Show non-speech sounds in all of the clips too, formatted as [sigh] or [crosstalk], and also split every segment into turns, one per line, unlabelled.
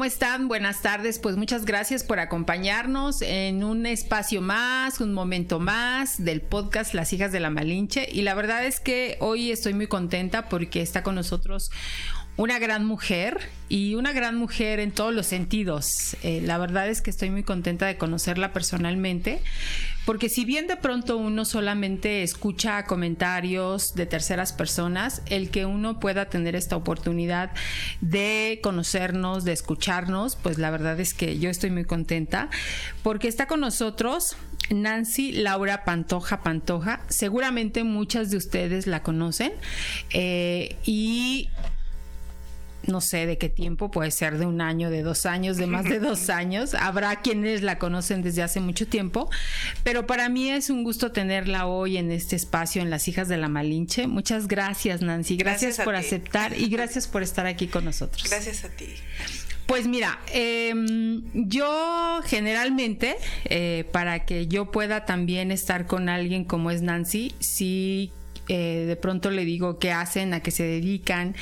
¿Cómo están? Buenas tardes. Pues muchas gracias por acompañarnos en un espacio más, un momento más del podcast Las hijas de la Malinche. Y la verdad es que hoy estoy muy contenta porque está con nosotros una gran mujer y una gran mujer en todos los sentidos. Eh, la verdad es que estoy muy contenta de conocerla personalmente, porque si bien de pronto uno solamente escucha comentarios de terceras personas, el que uno pueda tener esta oportunidad de conocernos, de escucharnos, pues la verdad es que yo estoy muy contenta, porque está con nosotros Nancy Laura Pantoja Pantoja. Seguramente muchas de ustedes la conocen eh, y no sé de qué tiempo, puede ser de un año, de dos años, de más de [laughs] dos años. Habrá quienes la conocen desde hace mucho tiempo, pero para mí es un gusto tenerla hoy en este espacio en Las Hijas de la Malinche. Muchas gracias, Nancy. Gracias, por aceptar y gracias por estar aquí con nosotros.
Gracias a ti.
Pues mira, em, yo generalmente, eh, para que yo pueda también estar con alguien como es Nancy, sí eh, de pronto le digo qué hacen, a qué se dedican,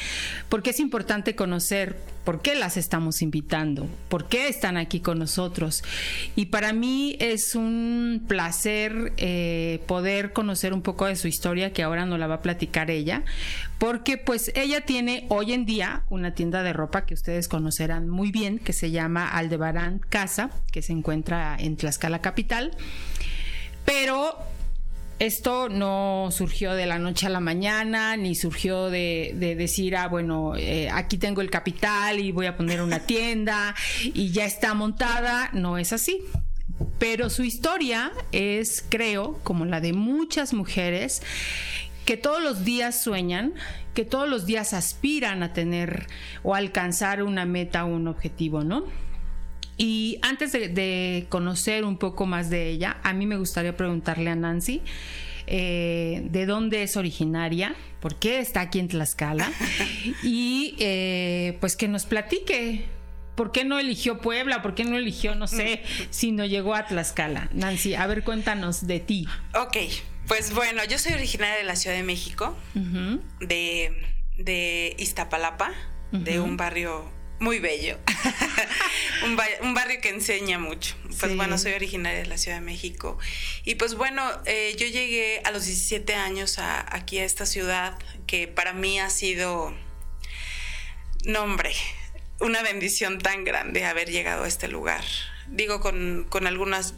porque es importante conocer por qué las estamos invitando, por qué están aquí con nosotros. Y para mí es un placer eh, poder conocer un poco de su historia, que ahora nos la va a platicar ella, porque pues ella tiene hoy en día una tienda de ropa que ustedes conocerán muy bien, que se llama Aldebarán Casa, que se encuentra en Tlaxcala Capital. Pero esto no surgió de la noche a la mañana, ni surgió de, decir, ah, bueno, eh, aquí tengo el capital y voy a poner una tienda y ya está montada. No es así. Pero su historia es, creo, como la de muchas mujeres que todos los días sueñan, que todos los días aspiran a tener o alcanzar una meta o un objetivo, ¿no? Y antes de, conocer un poco más de ella, a mí me gustaría preguntarle a Nancy eh, de dónde es originaria, por qué está aquí en Tlaxcala [laughs] y eh, pues que nos platique. ¿Por qué no eligió Puebla? ¿Por qué no eligió, no sé, si no llegó a Tlaxcala? Nancy, a ver, cuéntanos de ti.
Ok, pues bueno, yo soy originaria de la Ciudad de México, de, de Iztapalapa, de un barrio muy bello. [laughs] un, barrio que enseña mucho. Pues bueno, soy originaria de la Ciudad de México. Y pues bueno, eh, yo llegué a los 17 años aquí a esta ciudad que para mí ha sido, nombre, una bendición tan grande haber llegado a este lugar. Digo, con, con algunas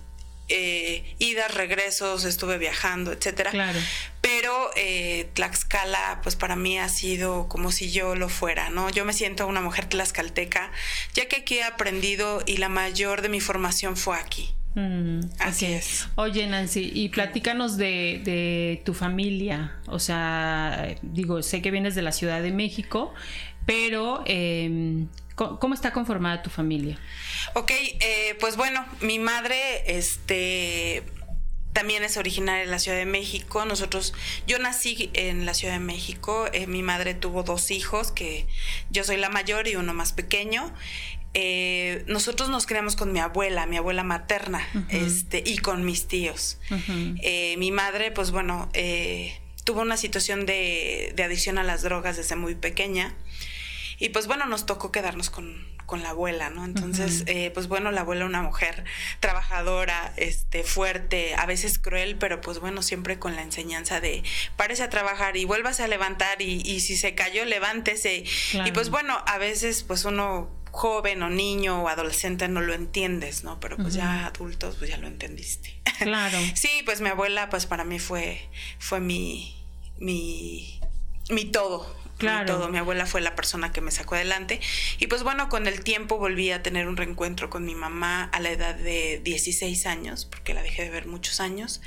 eh, idas, regresos, estuve viajando, etcétera. Claro. Pero eh, Tlaxcala, pues para mí ha sido como si yo lo fuera, ¿no? Yo me siento una mujer tlaxcalteca, ya que aquí he aprendido y la mayor de mi formación fue aquí.
Mm, Así es. Oye, Nancy, y platícanos de, de, tu familia. O sea, digo, sé que vienes de la Ciudad de México, pero eh, ¿Cómo está conformada tu familia?
Ok, eh, pues bueno, mi madre, este también es originaria de la Ciudad de México. Nosotros, yo nací en la Ciudad de México. Eh, mi madre tuvo dos hijos, que yo soy la mayor y uno más pequeño. Eh, nosotros nos criamos con mi abuela, mi abuela materna, este, y con mis tíos. mi madre, pues bueno, tuvo una situación de, de adicción a las drogas desde muy pequeña. Y pues bueno, nos tocó quedarnos con, con la abuela, ¿no? Entonces, eh, pues bueno, la abuela una mujer trabajadora, este, fuerte, a veces cruel, pero pues bueno, siempre con la enseñanza de párese a trabajar y vuélvase a levantar y, y si se cayó, levántese. Y pues bueno, a veces pues uno joven o niño o adolescente no lo entiendes, ¿no? Pero pues ya adultos, pues ya lo entendiste. Claro. [laughs] sí, pues mi abuela, pues para mí fue, fue mi, mi, mi todo, Claro. todo. Mi abuela fue la persona que me sacó adelante. Y pues bueno, con el tiempo volví a tener un reencuentro con mi mamá a la edad de 16 años, porque la dejé de ver muchos años.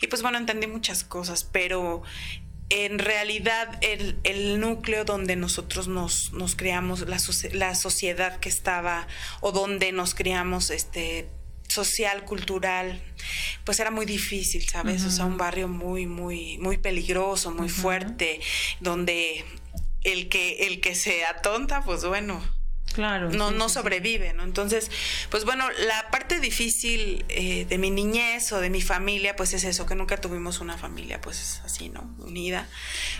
Y pues bueno, entendí muchas cosas, pero en realidad el, núcleo donde nosotros nos, nos criamos, la, la, sociedad que estaba o donde nos criamos, este, social, cultural, pues era muy difícil, ¿sabes? O sea, un barrio muy, muy, muy peligroso, muy fuerte, donde el que, el que se atonta, pues bueno,
Claro.
No, no sobrevive, ¿no? Entonces, pues bueno, la parte difícil eh, de mi niñez o de mi familia, pues es eso, que nunca tuvimos una familia, pues así, ¿no? Unida.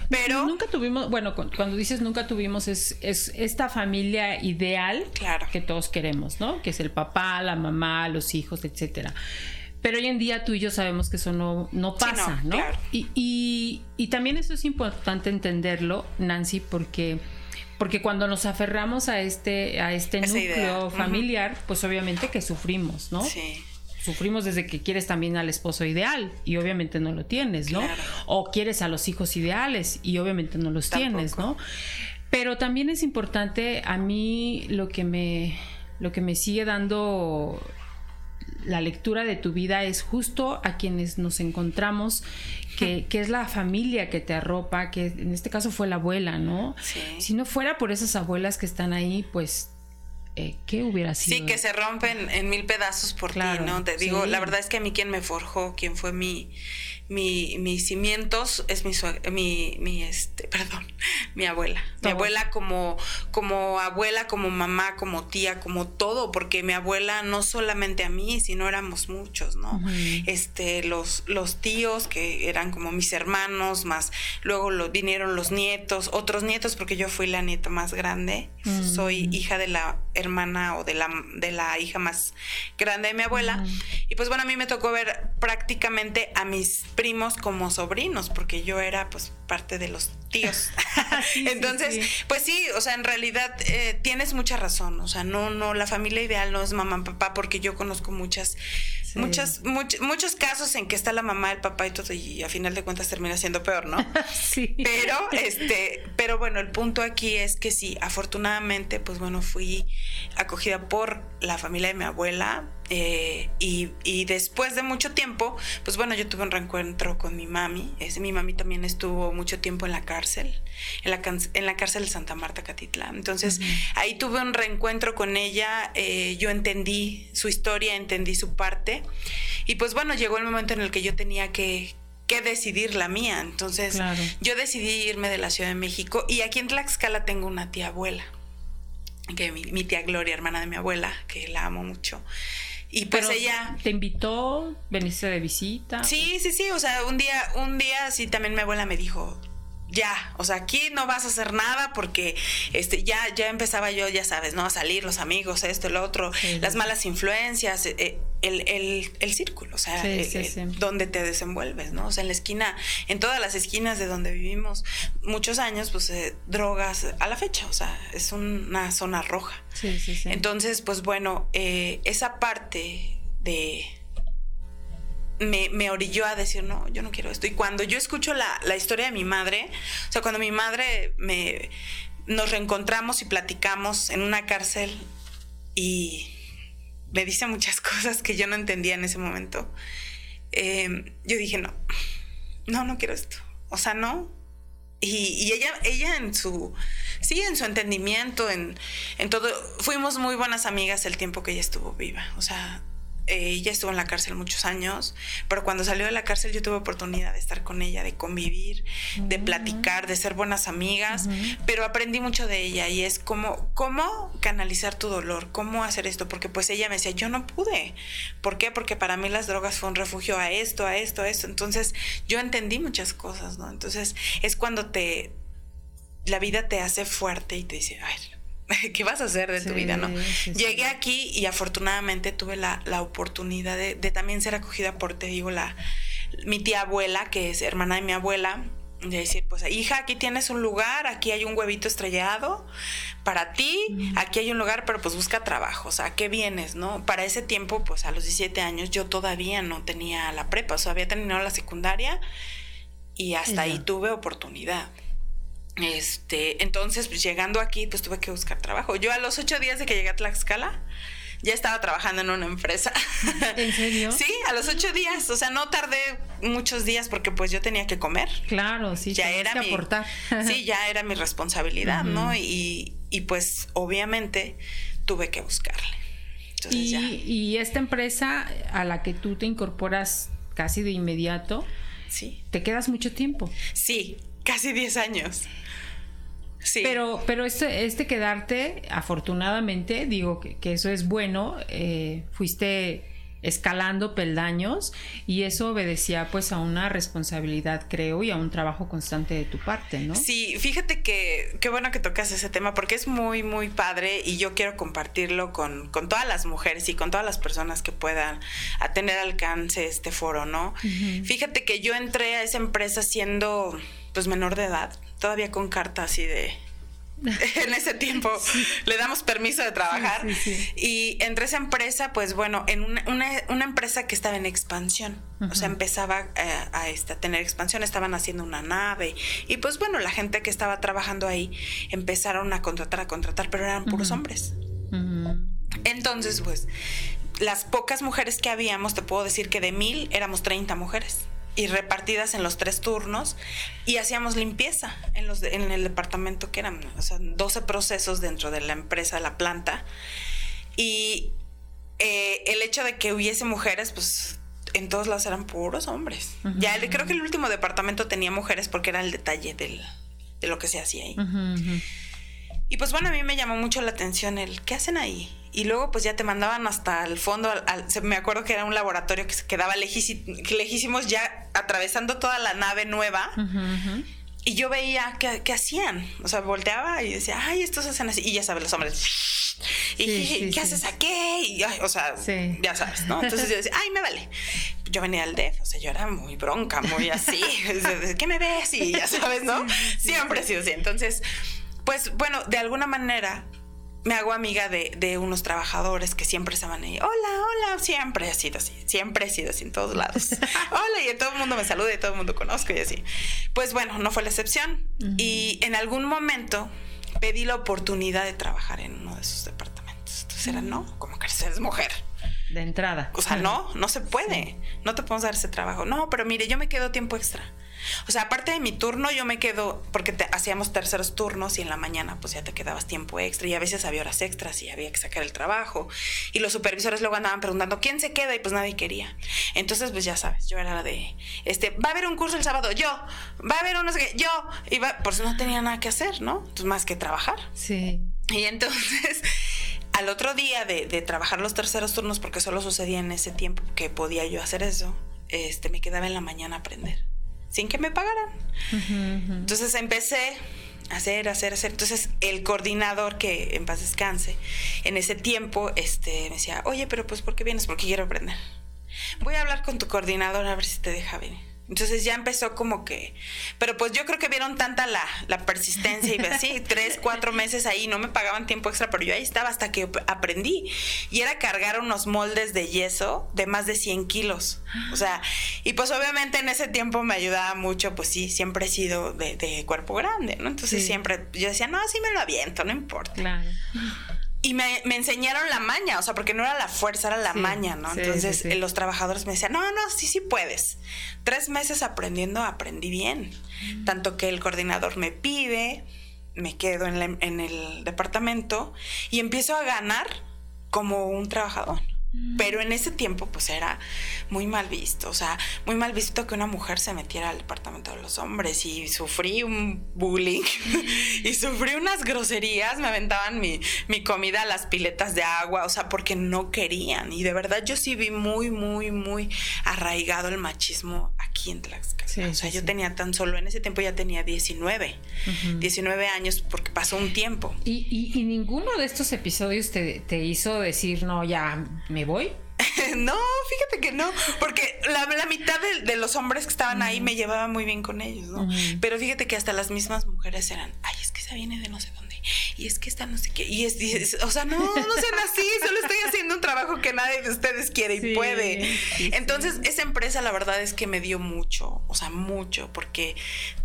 Pero.
Nunca tuvimos, bueno, cuando dices nunca tuvimos, es, es esta familia ideal
claro.
que todos queremos, ¿no? Que es el papá, la mamá, los hijos, etcétera. Pero hoy en día tú y yo sabemos que eso no, no pasa, ¿no?
Claro.
Y, y, y también eso es importante entenderlo, Nancy, porque porque cuando nos aferramos a este, a este núcleo familiar, pues obviamente que sufrimos, ¿no?
Sí.
Sufrimos desde que quieres también al esposo ideal y obviamente no lo tienes, ¿no?
Claro.
O quieres a los hijos ideales y obviamente no los
Tampoco.
tienes, ¿no? Pero también es importante a mí lo que me lo que me sigue dando la lectura de tu vida es justo a quienes nos encontramos, que, que, es la familia que te arropa, que en este caso fue la abuela, ¿no?
Sí.
Si no fuera por esas abuelas que están ahí, pues, eh, ¿qué hubiera sido?
Sí, que se rompen en mil pedazos por
Claro,
ti, ¿no? Te digo,
sí.
la verdad es que a mí quien me forjó, quien fue mi, mi, mis cimientos, es mi, mi, mi, este, [laughs] perdón, mi abuela. Mi abuela como, como abuela, como mamá, como tía, como todo, porque mi abuela no solamente a mí, sino éramos muchos, ¿no? Este, los, los tíos que eran como mis hermanos, más luego lo, vinieron los nietos, otros nietos, porque yo fui la nieta más grande,
Mm.
soy hija de la hermana o de la, de la hija más grande de mi abuela. Y pues bueno, a mí me tocó ver prácticamente a mis primos como sobrinos, porque yo era pues parte de los tíos. [laughs]
Sí,
Entonces,
sí.
pues sí, o sea, en realidad eh, tienes mucha razón. O sea, no, no, la familia ideal no es mamá, papá, porque yo conozco muchas, muchas, much- muchos casos en que está la mamá, el papá y todo, y a final de cuentas termina siendo peor, ¿no? [laughs]
sí.
Pero, este, pero bueno, el punto aquí es que sí, afortunadamente, pues bueno, fui acogida por la familia de mi abuela. Eh, y, y después de mucho tiempo, pues bueno, yo tuve un reencuentro con mi mami. Es, mi mami también estuvo mucho tiempo en la cárcel, en la, en la cárcel de Santa Marta, Catitlán. Entonces, ahí tuve un reencuentro con ella. eh, yo entendí su historia, entendí su parte. Y pues bueno, llegó el momento en el que yo tenía que, que decidir la mía. Entonces,
Claro.
yo decidí irme de la Ciudad de México y aquí en Tlaxcala tengo una tía abuela, que mi, mi tía Gloria, hermana de mi abuela, que la amo mucho. Y pues
Pero,
ella...
¿Te invitó? ¿Veniste de visita?
Sí, sí, sí, o sea, un día, un día sí también mi abuela me dijo, ya, o sea, aquí no vas a hacer nada porque este ya ya empezaba yo, ya sabes, ¿no? A salir los amigos, esto, el otro,
Sí,
las malas influencias, eh, el, el, el círculo, o sea,
Sí,
eh,
sí,
eh,
sí.
donde te desenvuelves, ¿no? O sea, en la esquina, en todas las esquinas de donde vivimos muchos años, pues eh, drogas a la fecha, o sea, es una zona roja.
Sí, sí, sí.
Entonces, pues bueno, eh, esa parte de... Me, orilló a decir, no, yo no quiero esto. Y cuando yo escucho la, la historia de mi madre, o sea, cuando mi madre me, nos reencontramos y platicamos en una cárcel y me dice muchas [laughs] cosas que yo no entendía en ese momento, eh, yo dije, no, no, no quiero esto. O sea, no, y, y ella, ella en su, sí, en su entendimiento, en, en todo, fuimos muy buenas amigas el tiempo que ella estuvo viva. O sea, ella estuvo en la cárcel muchos años, pero cuando salió de la cárcel yo tuve oportunidad de estar con ella, de convivir, de platicar, de ser buenas amigas, pero aprendí mucho de ella y es como, cómo canalizar tu dolor, cómo hacer esto, porque pues ella me decía, yo no pude. ¿Por qué? Porque para mí las drogas fue un refugio a esto, a esto, a esto. Entonces yo entendí muchas cosas, ¿no? Entonces es cuando te, la vida te hace fuerte y te dice, a ver, [laughs] ¿qué vas a hacer de tu vida, no?
sí.
Llegué aquí y afortunadamente tuve la, la oportunidad de, de también ser acogida por, te digo, la, mi tía abuela, que es hermana de mi abuela, de decir, pues, hija, aquí tienes un lugar, aquí hay un huevito estrellado para ti, aquí hay un lugar, pero pues busca trabajo, o sea, ¿a ¿qué vienes, no? Para ese tiempo, pues a los 17 años, yo todavía no tenía la prepa, o sea, había terminado la secundaria y hasta ahí tuve oportunidad. Este, entonces, pues llegando aquí, pues tuve que buscar trabajo. Yo a los ocho días de que llegué a Tlaxcala, ya estaba trabajando en una empresa.
¿En serio? [laughs]
Sí, a los ocho días. O sea, no tardé muchos días porque pues yo tenía que comer.
Claro, sí.
ya era
que
mi,
aportar. [laughs]
Sí, ya era mi responsabilidad. ¿no? Y, y pues obviamente tuve que buscarle.
y, y, esta empresa a la que tú te incorporas casi de inmediato,
sí.
¿te quedas mucho tiempo?
Sí, casi 10 años. Sí.
Pero, pero este, este quedarte, afortunadamente, digo que, que eso es bueno, eh, fuiste escalando peldaños y eso obedecía pues a una responsabilidad creo y a un trabajo constante de tu parte, ¿no?
Sí, fíjate que qué bueno que tocas ese tema porque es muy muy padre y yo quiero compartirlo con, con todas las mujeres y con todas las personas que puedan a tener alcance este foro, ¿no? Fíjate que yo entré a esa empresa siendo pues menor de edad, todavía con carta así de [laughs] en ese tiempo le damos permiso de trabajar. y entre esa empresa, pues bueno, en una, empresa que estaba en expansión. O sea, empezaba eh, a, esta, tener expansión, estaban haciendo una nave. Y pues bueno, la gente que estaba trabajando ahí empezaron a contratar, a contratar, pero eran puros hombres. Entonces, pues, las pocas mujeres que habíamos, te puedo decir que de mil éramos 30 mujeres y repartidas en los tres turnos y hacíamos limpieza en, los en el departamento que eran, o sea, 12 procesos dentro de la empresa, la planta. Y eh, el hecho de que hubiese mujeres, pues en todos lados eran puros hombres. Ya creo que el último departamento tenía mujeres porque era el detalle del, de lo que se hacía ahí. Y pues bueno, a mí me llamó mucho la atención el, ¿qué hacen ahí? Y luego pues ya te mandaban hasta el fondo, me acuerdo que era un laboratorio que se quedaba lejísimos ya atravesando toda la nave nueva. Y yo veía qué hacían, o sea, volteaba y decía, ay, estos hacen así, y ya sabes, los hombres, y ¿qué haces aquí? Y, o sea, ya sabes, ¿no? Entonces yo decía, ay, me vale. Yo venía al DEF, o sea, yo era muy bronca, muy así, [laughs] ¿qué me ves? Y ya sabes, ¿no? Siempre he sido así. Entonces, pues bueno, de alguna manera me hago amiga de, de, unos trabajadores que siempre estaban ahí. Hola, hola, siempre he sido así, siempre he sido así en todos lados. [laughs] [laughs] hola, y todo el mundo me saluda y todo el mundo conozco y así. Pues bueno, no fue la excepción. Y en algún momento pedí la oportunidad de trabajar en uno de esos departamentos. Entonces era, no, como que eres mujer.
De entrada.
O sea, no, [laughs] no se puede. No te podemos dar ese trabajo. No, pero mire, yo me quedo tiempo extra. O sea, aparte de mi turno, yo me quedo, porque hacíamos terceros turnos y en la mañana pues ya te quedabas tiempo extra y a veces había horas extras y había que sacar el trabajo. Y los supervisores luego andaban preguntando, ¿quién se queda? Y pues nadie quería. Entonces, pues ya sabes, yo era la de, este, va a haber un curso el sábado, yo, va a haber unos que, yo, y va, por eso no tenía nada que hacer, ¿no? Entonces, más que trabajar.
Sí.
Y entonces [laughs] al otro día de, de, trabajar los terceros turnos, porque solo sucedía en ese tiempo que podía yo hacer eso, este, me quedaba en la mañana a aprender sin que me pagaran. Entonces empecé a hacer, hacer, hacer. Entonces el coordinador que en paz descanse, en ese tiempo, este, me decía, oye, pero pues ¿por qué vienes? Porque quiero aprender. Voy a hablar con tu coordinador a ver si te deja venir. Entonces ya empezó como que, pero pues yo creo que vieron tanta la, la persistencia y así, [laughs] tres, cuatro meses ahí, no me pagaban tiempo extra, pero yo ahí estaba hasta que aprendí. Y era cargar unos moldes de yeso de más de 100 kilos. O sea, y pues obviamente en ese tiempo me ayudaba mucho, pues sí, siempre he sido de, de cuerpo grande, ¿no? Entonces siempre yo decía, no, así me lo aviento, no importa.
Claro.
Y me, enseñaron la maña, o sea, porque no era la fuerza, era la maña, ¿no? Entonces los trabajadores me decían, no, no, sí, sí puedes. Tres meses aprendiendo, aprendí bien. Mm. Tanto que el coordinador me pide, me quedo en, en el departamento y empiezo a ganar como un trabajador. Pero en ese tiempo, pues era muy mal visto. O sea, muy mal visto que una mujer se metiera al departamento de los hombres. Y sufrí un bullying. [laughs] y sufrí unas groserías. Me aventaban mi, mi, comida a las piletas de agua. O sea, porque no querían. Y de verdad, yo sí vi muy, muy, muy arraigado el machismo aquí en Tlaxcala. o sea, yo tenía tan solo, en ese tiempo ya tenía 19. 19 años porque pasó un tiempo.
¿Y, y, ninguno de estos episodios te, te hizo decir, no, ya me voy? [laughs]
no, fíjate que no, porque la, mitad de, los hombres que estaban ahí me llevaba muy bien con ellos, ¿no? Pero fíjate que hasta las mismas mujeres eran, ay, viene de no sé dónde, y es que esta no sé qué, y es, o sea, no, no sean así, solo estoy haciendo un trabajo que nadie de ustedes quiere y puede. Entonces, esa empresa la verdad es que me dio mucho, o sea, mucho, porque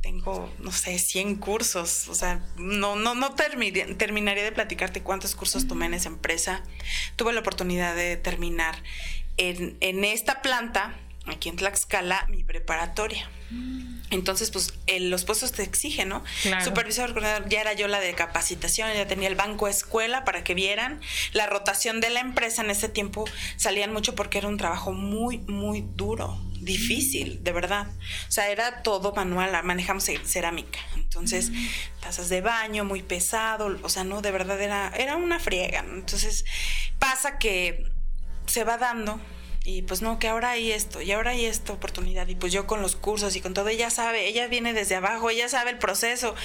tengo, no sé, 100 cursos, o sea, no, no, no terminaría de platicarte cuántos cursos tomé en esa empresa. Tuve la oportunidad de terminar en, esta planta, aquí en Tlaxcala, mi preparatoria. Entonces, pues los puestos te exigen, ¿no? Supervisor coordinador, ya era yo la de capacitación, ya tenía el banco escuela para que vieran. La rotación de la empresa en ese tiempo salían mucho porque era un trabajo muy, muy duro, difícil, de verdad. O sea, era todo manual, manejamos cerámica. Entonces, tazas de baño, muy pesado, o sea, no, de verdad era, era una friega. Entonces, pasa que se va dando y pues no, que ahora hay esto, y ahora hay esta oportunidad, y pues yo con los cursos y con todo, ella sabe, ella viene desde abajo, ella sabe el proceso.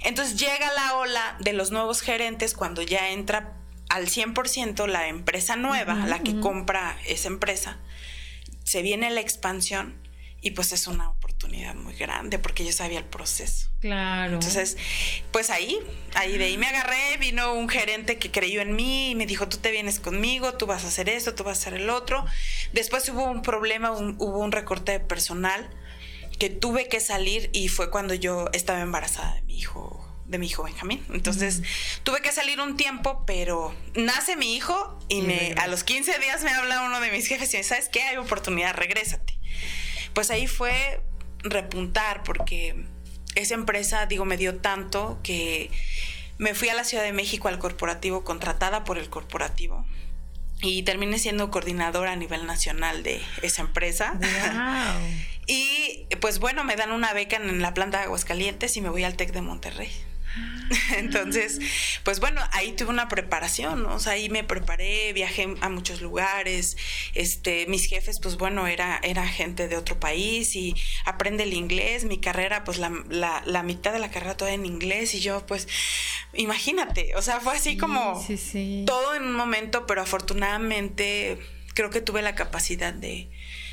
Entonces llega la ola de los nuevos gerentes cuando ya entra al 100% la empresa nueva, la que compra esa empresa, se viene la expansión y pues es una oportunidad muy grande porque yo sabía el proceso.
Claro.
Entonces, pues ahí, ahí de ahí me agarré, vino un gerente que creyó en mí y me dijo, tú te vienes conmigo, tú vas a hacer esto, tú vas a hacer el otro. Después hubo un problema, hubo un recorte de personal que tuve que salir y fue cuando yo estaba embarazada de mi hijo de mi hijo Benjamín. Entonces, tuve que salir un tiempo, pero nace mi hijo y me, a los 15 días me habla uno de mis jefes y me dice, ¿sabes qué? Hay oportunidad, regrésate pues ahí fue repuntar porque esa empresa, digo, me dio tanto que me fui a la Ciudad de México al corporativo, contratada por el corporativo. Y terminé siendo coordinadora a nivel nacional de esa empresa. y pues bueno, me dan una beca en la planta de Aguascalientes y me voy al TEC de Monterrey. [laughs] Entonces, pues bueno, ahí tuve una preparación, O sea, ahí me preparé, viajé a muchos lugares, este, mis jefes, pues bueno, era, era gente de otro país y aprende el inglés, mi carrera, pues la, la, mitad de la carrera toda en inglés y yo, pues, imagínate, o sea, fue así como todo en un momento, pero afortunadamente creo que tuve la capacidad de,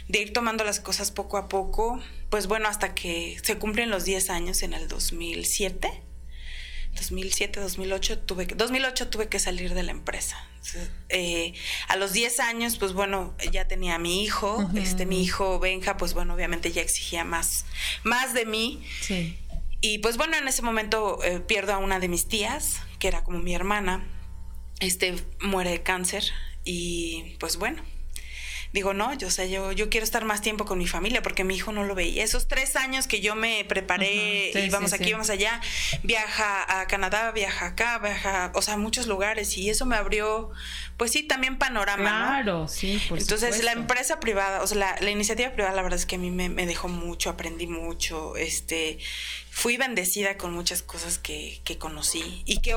de ir tomando las cosas poco a poco, pues bueno, hasta que se cumplen los 10 años en el 2007 2007, 2008 tuve que, 2008 tuve que salir de la empresa. Eh, a los 10 años, pues bueno, ya tenía a mi hijo, este mi hijo Benja, pues bueno, obviamente ya exigía más, más de mí. Sí. Y pues bueno, en ese momento eh, pierdo a una de mis tías, que era como mi hermana, este muere de cáncer y pues bueno, digo, no, yo, sé, yo, yo quiero estar más tiempo con mi familia porque mi hijo no lo veía. Esos tres años que yo me preparé, y íbamos aquí, íbamos allá, viaja a Canadá, viaja acá, viaja, o sea, a muchos lugares y eso me abrió, pues sí, también panorama.
Claro, sí,
por Entonces, la empresa privada, o sea, la, iniciativa privada, la verdad es que a mí me, me dejó mucho, aprendí mucho, este, fui bendecida con muchas cosas que, que conocí y que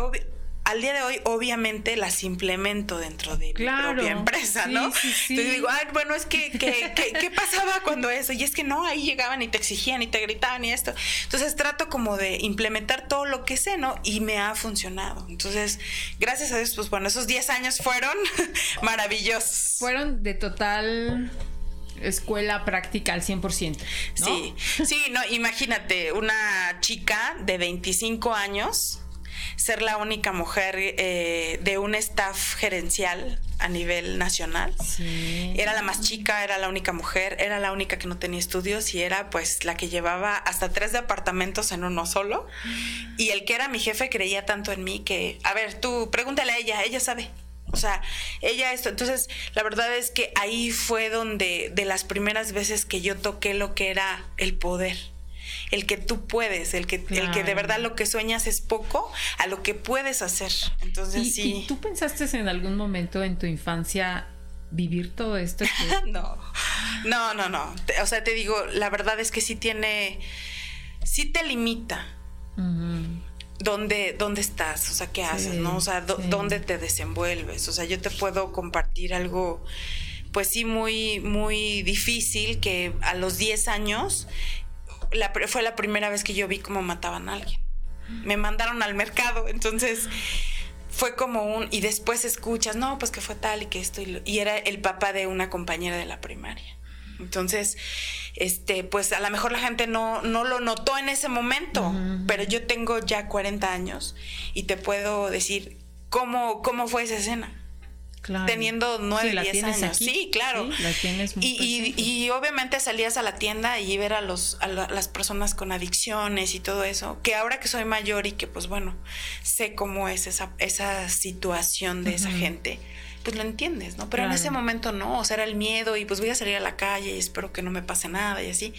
al día de hoy, obviamente, las implemento dentro de mi propia empresa, ¿no? Entonces digo, Ay, bueno, es que, ¿qué pasaba cuando eso? Y es que no, ahí llegaban y te exigían y te gritaban y esto. Entonces trato como de implementar todo lo que sé, ¿no? Y me ha funcionado. Entonces, gracias a Dios, pues bueno, esos 10 años fueron [laughs] maravillosos.
Fueron de total escuela práctica al 100%.
¿no? Sí, sí, no, imagínate, una chica de 25 años ser la única mujer eh, de un staff gerencial a nivel nacional. Era la más chica, era la única mujer, era la única que no tenía estudios y era pues la que llevaba hasta tres departamentos en uno solo. Y el que era mi jefe creía tanto en mí que, a ver, tú pregúntale a ella, ella sabe. O sea, ella esto. Entonces, la verdad es que ahí fue donde, de las primeras veces que yo toqué lo que era el poder el que tú puedes, el que, el que de verdad lo que sueñas es poco a lo que puedes hacer. Entonces, sí.
¿Y tú pensaste en algún momento en tu infancia vivir todo esto? [laughs]
no, no, no, no. O sea, te digo, la verdad es que sí tiene, sí te limita. ¿Dónde, ¿Dónde, estás? O sea, ¿qué haces? ¿No? O sea, ¿dónde te desenvuelves? O sea, yo te puedo compartir algo, pues sí, muy, muy difícil que a los 10 años fue la primera vez que yo vi cómo mataban a alguien. Me mandaron al mercado, entonces fue como un y después escuchas, no, pues que fue tal y que esto y, era el papá de una compañera de la primaria. Entonces, este, pues a lo mejor la gente no, no lo notó en ese momento, pero yo tengo ya 40 años y te puedo decir cómo, cómo fue esa escena teniendo nueve, diez años. Sí, claro. y, obviamente salías a la tienda y ver a, los, a las personas con adicciones y todo eso, que ahora que soy mayor y que pues bueno, sé cómo es esa, esa situación de esa gente, pues lo entiendes, ¿no? Pero en ese momento no, o sea, era el miedo y pues voy a salir a la calle y espero que no me pase nada y así.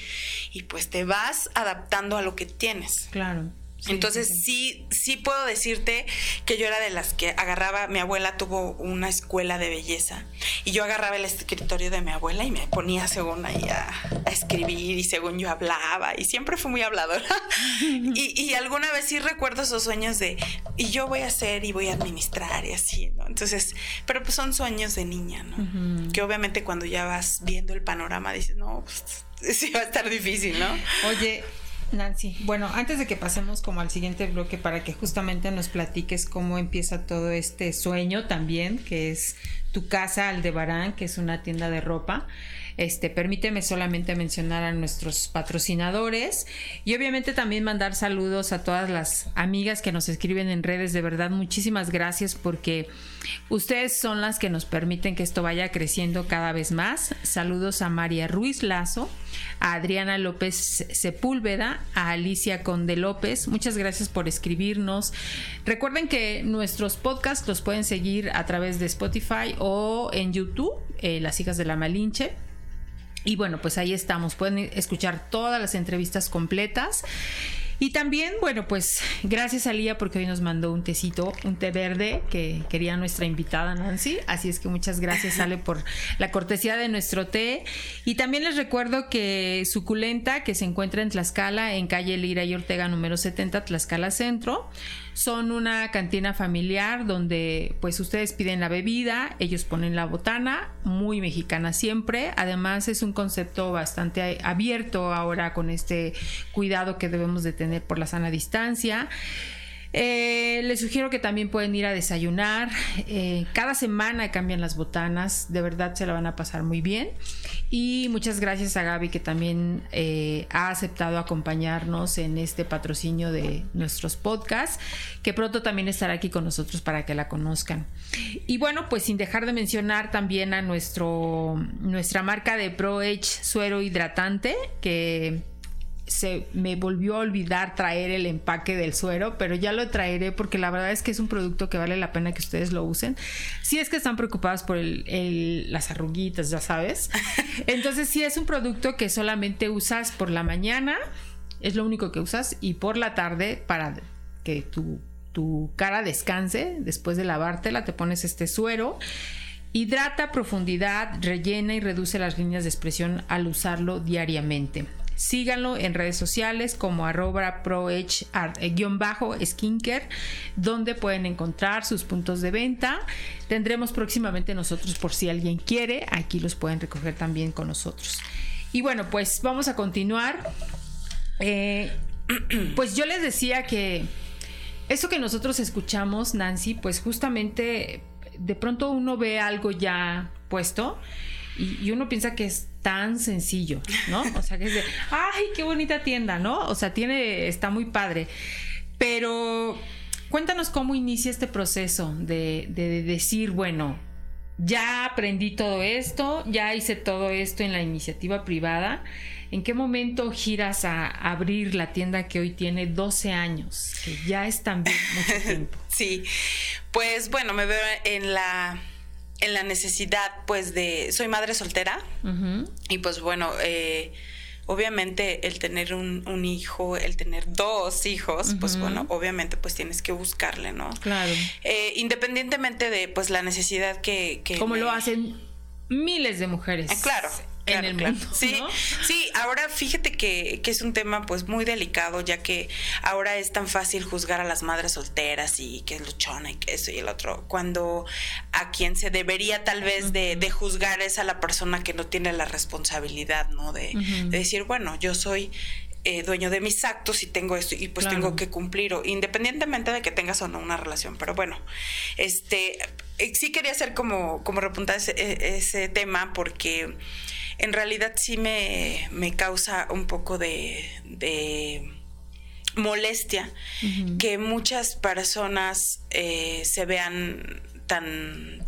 Y pues te vas adaptando a lo que tienes.
Claro.
Entonces sí, sí, puedo decirte que yo era de las que agarraba, mi abuela tuvo una escuela de belleza y yo agarraba el escritorio de mi abuela y me ponía según ahí a, escribir y según yo hablaba y siempre fui muy habladora. [laughs] y, alguna vez sí recuerdo esos sueños de, y yo voy a hacer y voy a administrar y así, ¿no? Entonces, pero pues son sueños de niña, ¿no? Que obviamente cuando ya vas viendo el panorama dices, no, pues [laughs] sí va a estar difícil, ¿no?
Oye, Nancy, bueno, antes de que pasemos como al siguiente bloque para que justamente nos platiques cómo empieza todo este sueño también, que es tu casa Aldebarán, que es una tienda de ropa. Este, permíteme solamente mencionar a nuestros patrocinadores y obviamente también mandar saludos a todas las amigas que nos escriben en redes. De verdad, muchísimas gracias porque ustedes son las que nos permiten que esto vaya creciendo cada vez más. Saludos a María Ruiz Lazo, a Adriana López Sepúlveda, a Alicia Conde López. Muchas gracias por escribirnos. Recuerden que nuestros podcasts los pueden seguir a través de Spotify o en YouTube, eh, Las Hijas de la Malinche. Y bueno, pues ahí estamos. Pueden escuchar todas las entrevistas completas. Y también, bueno, pues gracias a Lía porque hoy nos mandó un tecito, un té verde que quería nuestra invitada Nancy. Así es que muchas gracias, Ale, por la cortesía de nuestro té. Y también les recuerdo que Suculenta, que se encuentra en Tlaxcala, en calle Lira y Ortega número 70, Tlaxcala Centro, son una cantina familiar donde pues ustedes piden la bebida, ellos ponen la botana, muy mexicana siempre. Además es un concepto bastante abierto ahora con este cuidado que debemos de tener por la sana distancia. Eh, les sugiero que también pueden ir a desayunar. Eh, cada semana cambian las botanas. De verdad se la van a pasar muy bien. Y muchas gracias a Gaby que también eh, ha aceptado acompañarnos en este patrocinio de nuestros podcasts, que pronto también estará aquí con nosotros para que la conozcan. Y bueno, pues sin dejar de mencionar también a nuestro, nuestra marca de Pro Edge suero hidratante, que se me volvió a olvidar traer el empaque del suero, pero ya lo traeré porque la verdad es que es un producto que vale la pena que ustedes lo usen. Si es que están preocupados por el, las arruguitas, ya sabes. [laughs] Entonces, si es un producto que solamente usas por la mañana, es lo único que usas, y por la tarde para que tu, tu cara descanse después de lavártela, te pones este suero. Hidrata profundidad, rellena y reduce las líneas de expresión al usarlo diariamente. Síganlo en redes sociales como arroba proedge-skincare, eh, donde pueden encontrar sus puntos de venta. Tendremos próximamente nosotros, por si alguien quiere, aquí los pueden recoger también con nosotros. Y bueno, pues vamos a continuar. Eh, pues yo les decía que eso que nosotros escuchamos, Nancy, pues justamente de pronto uno ve algo ya puesto y, uno piensa que es tan sencillo, ¿no? O sea, que es de, ay, qué bonita tienda, ¿no? O sea, tiene, está muy padre. Pero cuéntanos cómo inicia este proceso de, de decir, bueno, ya aprendí todo esto, ya hice todo esto en la iniciativa privada. ¿En qué momento giras a abrir la tienda que hoy tiene 12 años? Que ya es también mucho tiempo. [laughs]
Sí, pues bueno, me veo en la en la necesidad, pues, de. Soy madre soltera. Y pues bueno, eh, obviamente el tener un, hijo, el tener dos hijos, pues bueno, obviamente pues tienes que buscarle, ¿no?
Claro.
Eh, independientemente de pues la necesidad que... que
Como lo hacen miles de mujeres.
Eh, claro en el mundo. Sí, sí, ahora fíjate que, que, es un tema pues muy delicado, ya que ahora es tan fácil juzgar a las madres solteras y que es luchona y que eso y el otro, cuando a quien se debería tal vez de, de juzgar es a la persona que no tiene la responsabilidad, ¿no? De, de decir, bueno, yo soy eh, dueño de mis actos y tengo esto y pues tengo que cumplir, o, independientemente de que tengas o no una relación. Pero bueno, este eh, sí quería hacer como, como repuntar ese, e, ese tema porque en realidad sí me, causa un poco de, molestia que muchas personas eh, se vean tan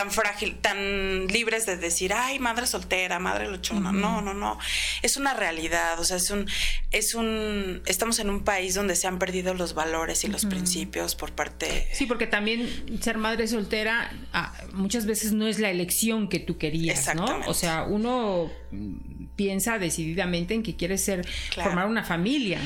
tan frágil, tan libres de decir, ay, madre soltera, madre luchona. No, no, no. Es una realidad. O sea, es un, es un, estamos en un país donde se han perdido los valores y los principios por parte.
Sí, porque también ser madre soltera ah, muchas veces no es la elección que tú querías, ¿no? O sea, uno piensa decididamente en que quiere ser, formar una familia.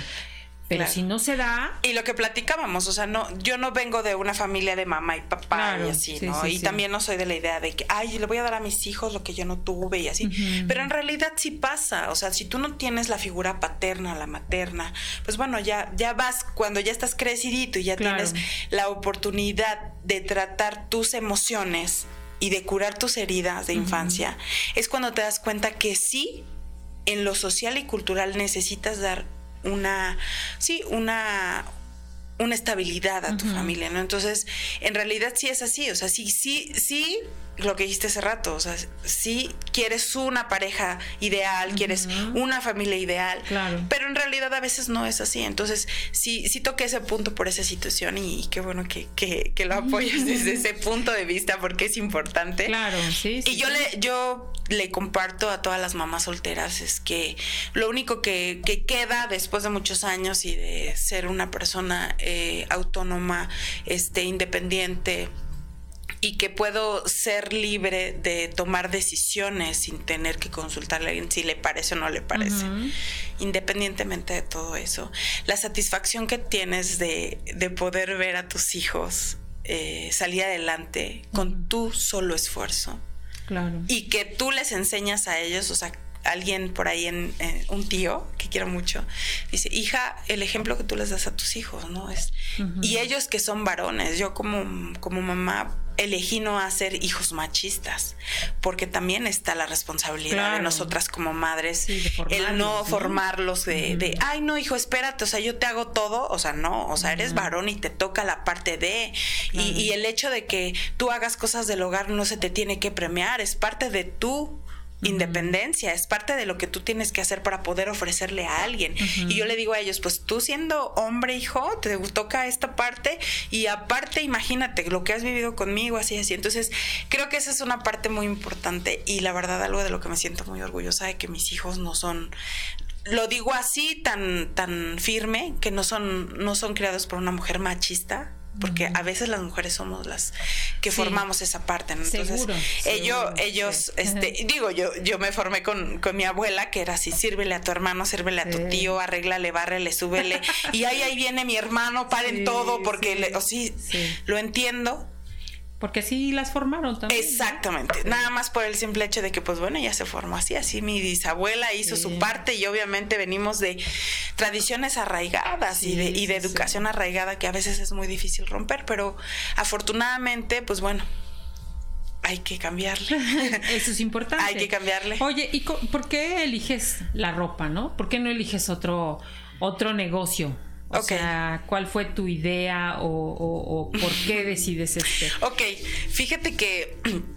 Pero si no se da.
Y lo que platicábamos, o sea, no, yo no vengo de una familia de mamá y papá y así, ¿no? y también no soy de la idea de que, ay, le voy a dar a mis hijos lo que yo no tuve y así. Pero en realidad sí pasa. O sea, si tú no tienes la figura paterna, la materna, pues bueno, ya, ya vas, cuando ya estás crecidito y ya tienes la oportunidad de tratar tus emociones y de curar tus heridas de infancia, es cuando te das cuenta que sí, en lo social y cultural necesitas dar una, sí, una, una estabilidad a tu familia, ¿no? Entonces, en realidad sí es así, o sea, sí, sí, sí lo que dijiste hace rato, o sea, si quieres una pareja ideal, quieres una familia ideal, claro. pero en realidad a veces no es así. Entonces, sí, sí toqué ese punto por esa situación y, qué bueno que, que, lo apoyes desde [laughs] ese punto de vista porque es importante.
Claro, sí.
y yo le, yo le comparto a todas las mamás solteras es que lo único que, que queda después de muchos años y de ser una persona eh, autónoma, este, independiente, y que puedo ser libre de tomar decisiones sin tener que consultarle a alguien si le parece o no le parece. Independientemente de todo eso, la satisfacción que tienes de, poder ver a tus hijos eh, salir adelante con tu solo esfuerzo.
Claro.
Y que tú les enseñas a ellos, o sea, alguien por ahí en, un tío que quiero mucho dice hija el ejemplo que tú les das a tus hijos no es y ellos que son varones yo como como mamá elegí no hacer hijos machistas, porque también está la responsabilidad de nosotras como madres, el no formarlos de, ay no hijo, espérate, o sea, yo te hago todo, o sea, no, o sea, eres varón y te toca la parte de, y, y, el hecho de que tú hagas cosas del hogar no se te tiene que premiar, es parte de tu independencia, es parte de lo que tú tienes que hacer para poder ofrecerle a alguien. Y yo le digo a ellos, pues tú siendo hombre, hijo, te toca esta parte y aparte imagínate lo que has vivido conmigo, así, así. Entonces, creo que esa es una parte muy importante y la verdad algo de lo que me siento muy orgullosa de que mis hijos no son lo digo así tan tan firme que no son no son creados por una mujer machista porque a veces las mujeres somos las que formamos esa parte, Entonces, ellos, ellos, este, digo, yo, yo me formé con, con, mi abuela, que era así, sírvele a tu hermano, sírvele a tu tío, arréglale, bárrele, súbele, [laughs] y ahí, ahí viene mi hermano, paren todo, porque le, o sí, lo entiendo,
porque así las formaron también.
Exactamente. Nada más por el simple hecho de que, pues bueno, ya se formó así. Así mi bisabuela hizo su parte y obviamente venimos de tradiciones arraigadas y de, y de educación arraigada que a veces es muy difícil romper, pero afortunadamente, pues bueno, hay que cambiarle. [laughs]
Eso es importante.
hay que cambiarle.
Oye, ¿y por qué eliges la ropa, no? ¿Por qué no eliges otro, otro negocio? O sea, ¿cuál fue tu idea o, por qué decides este? [laughs]
Ok, fíjate que [clears throat]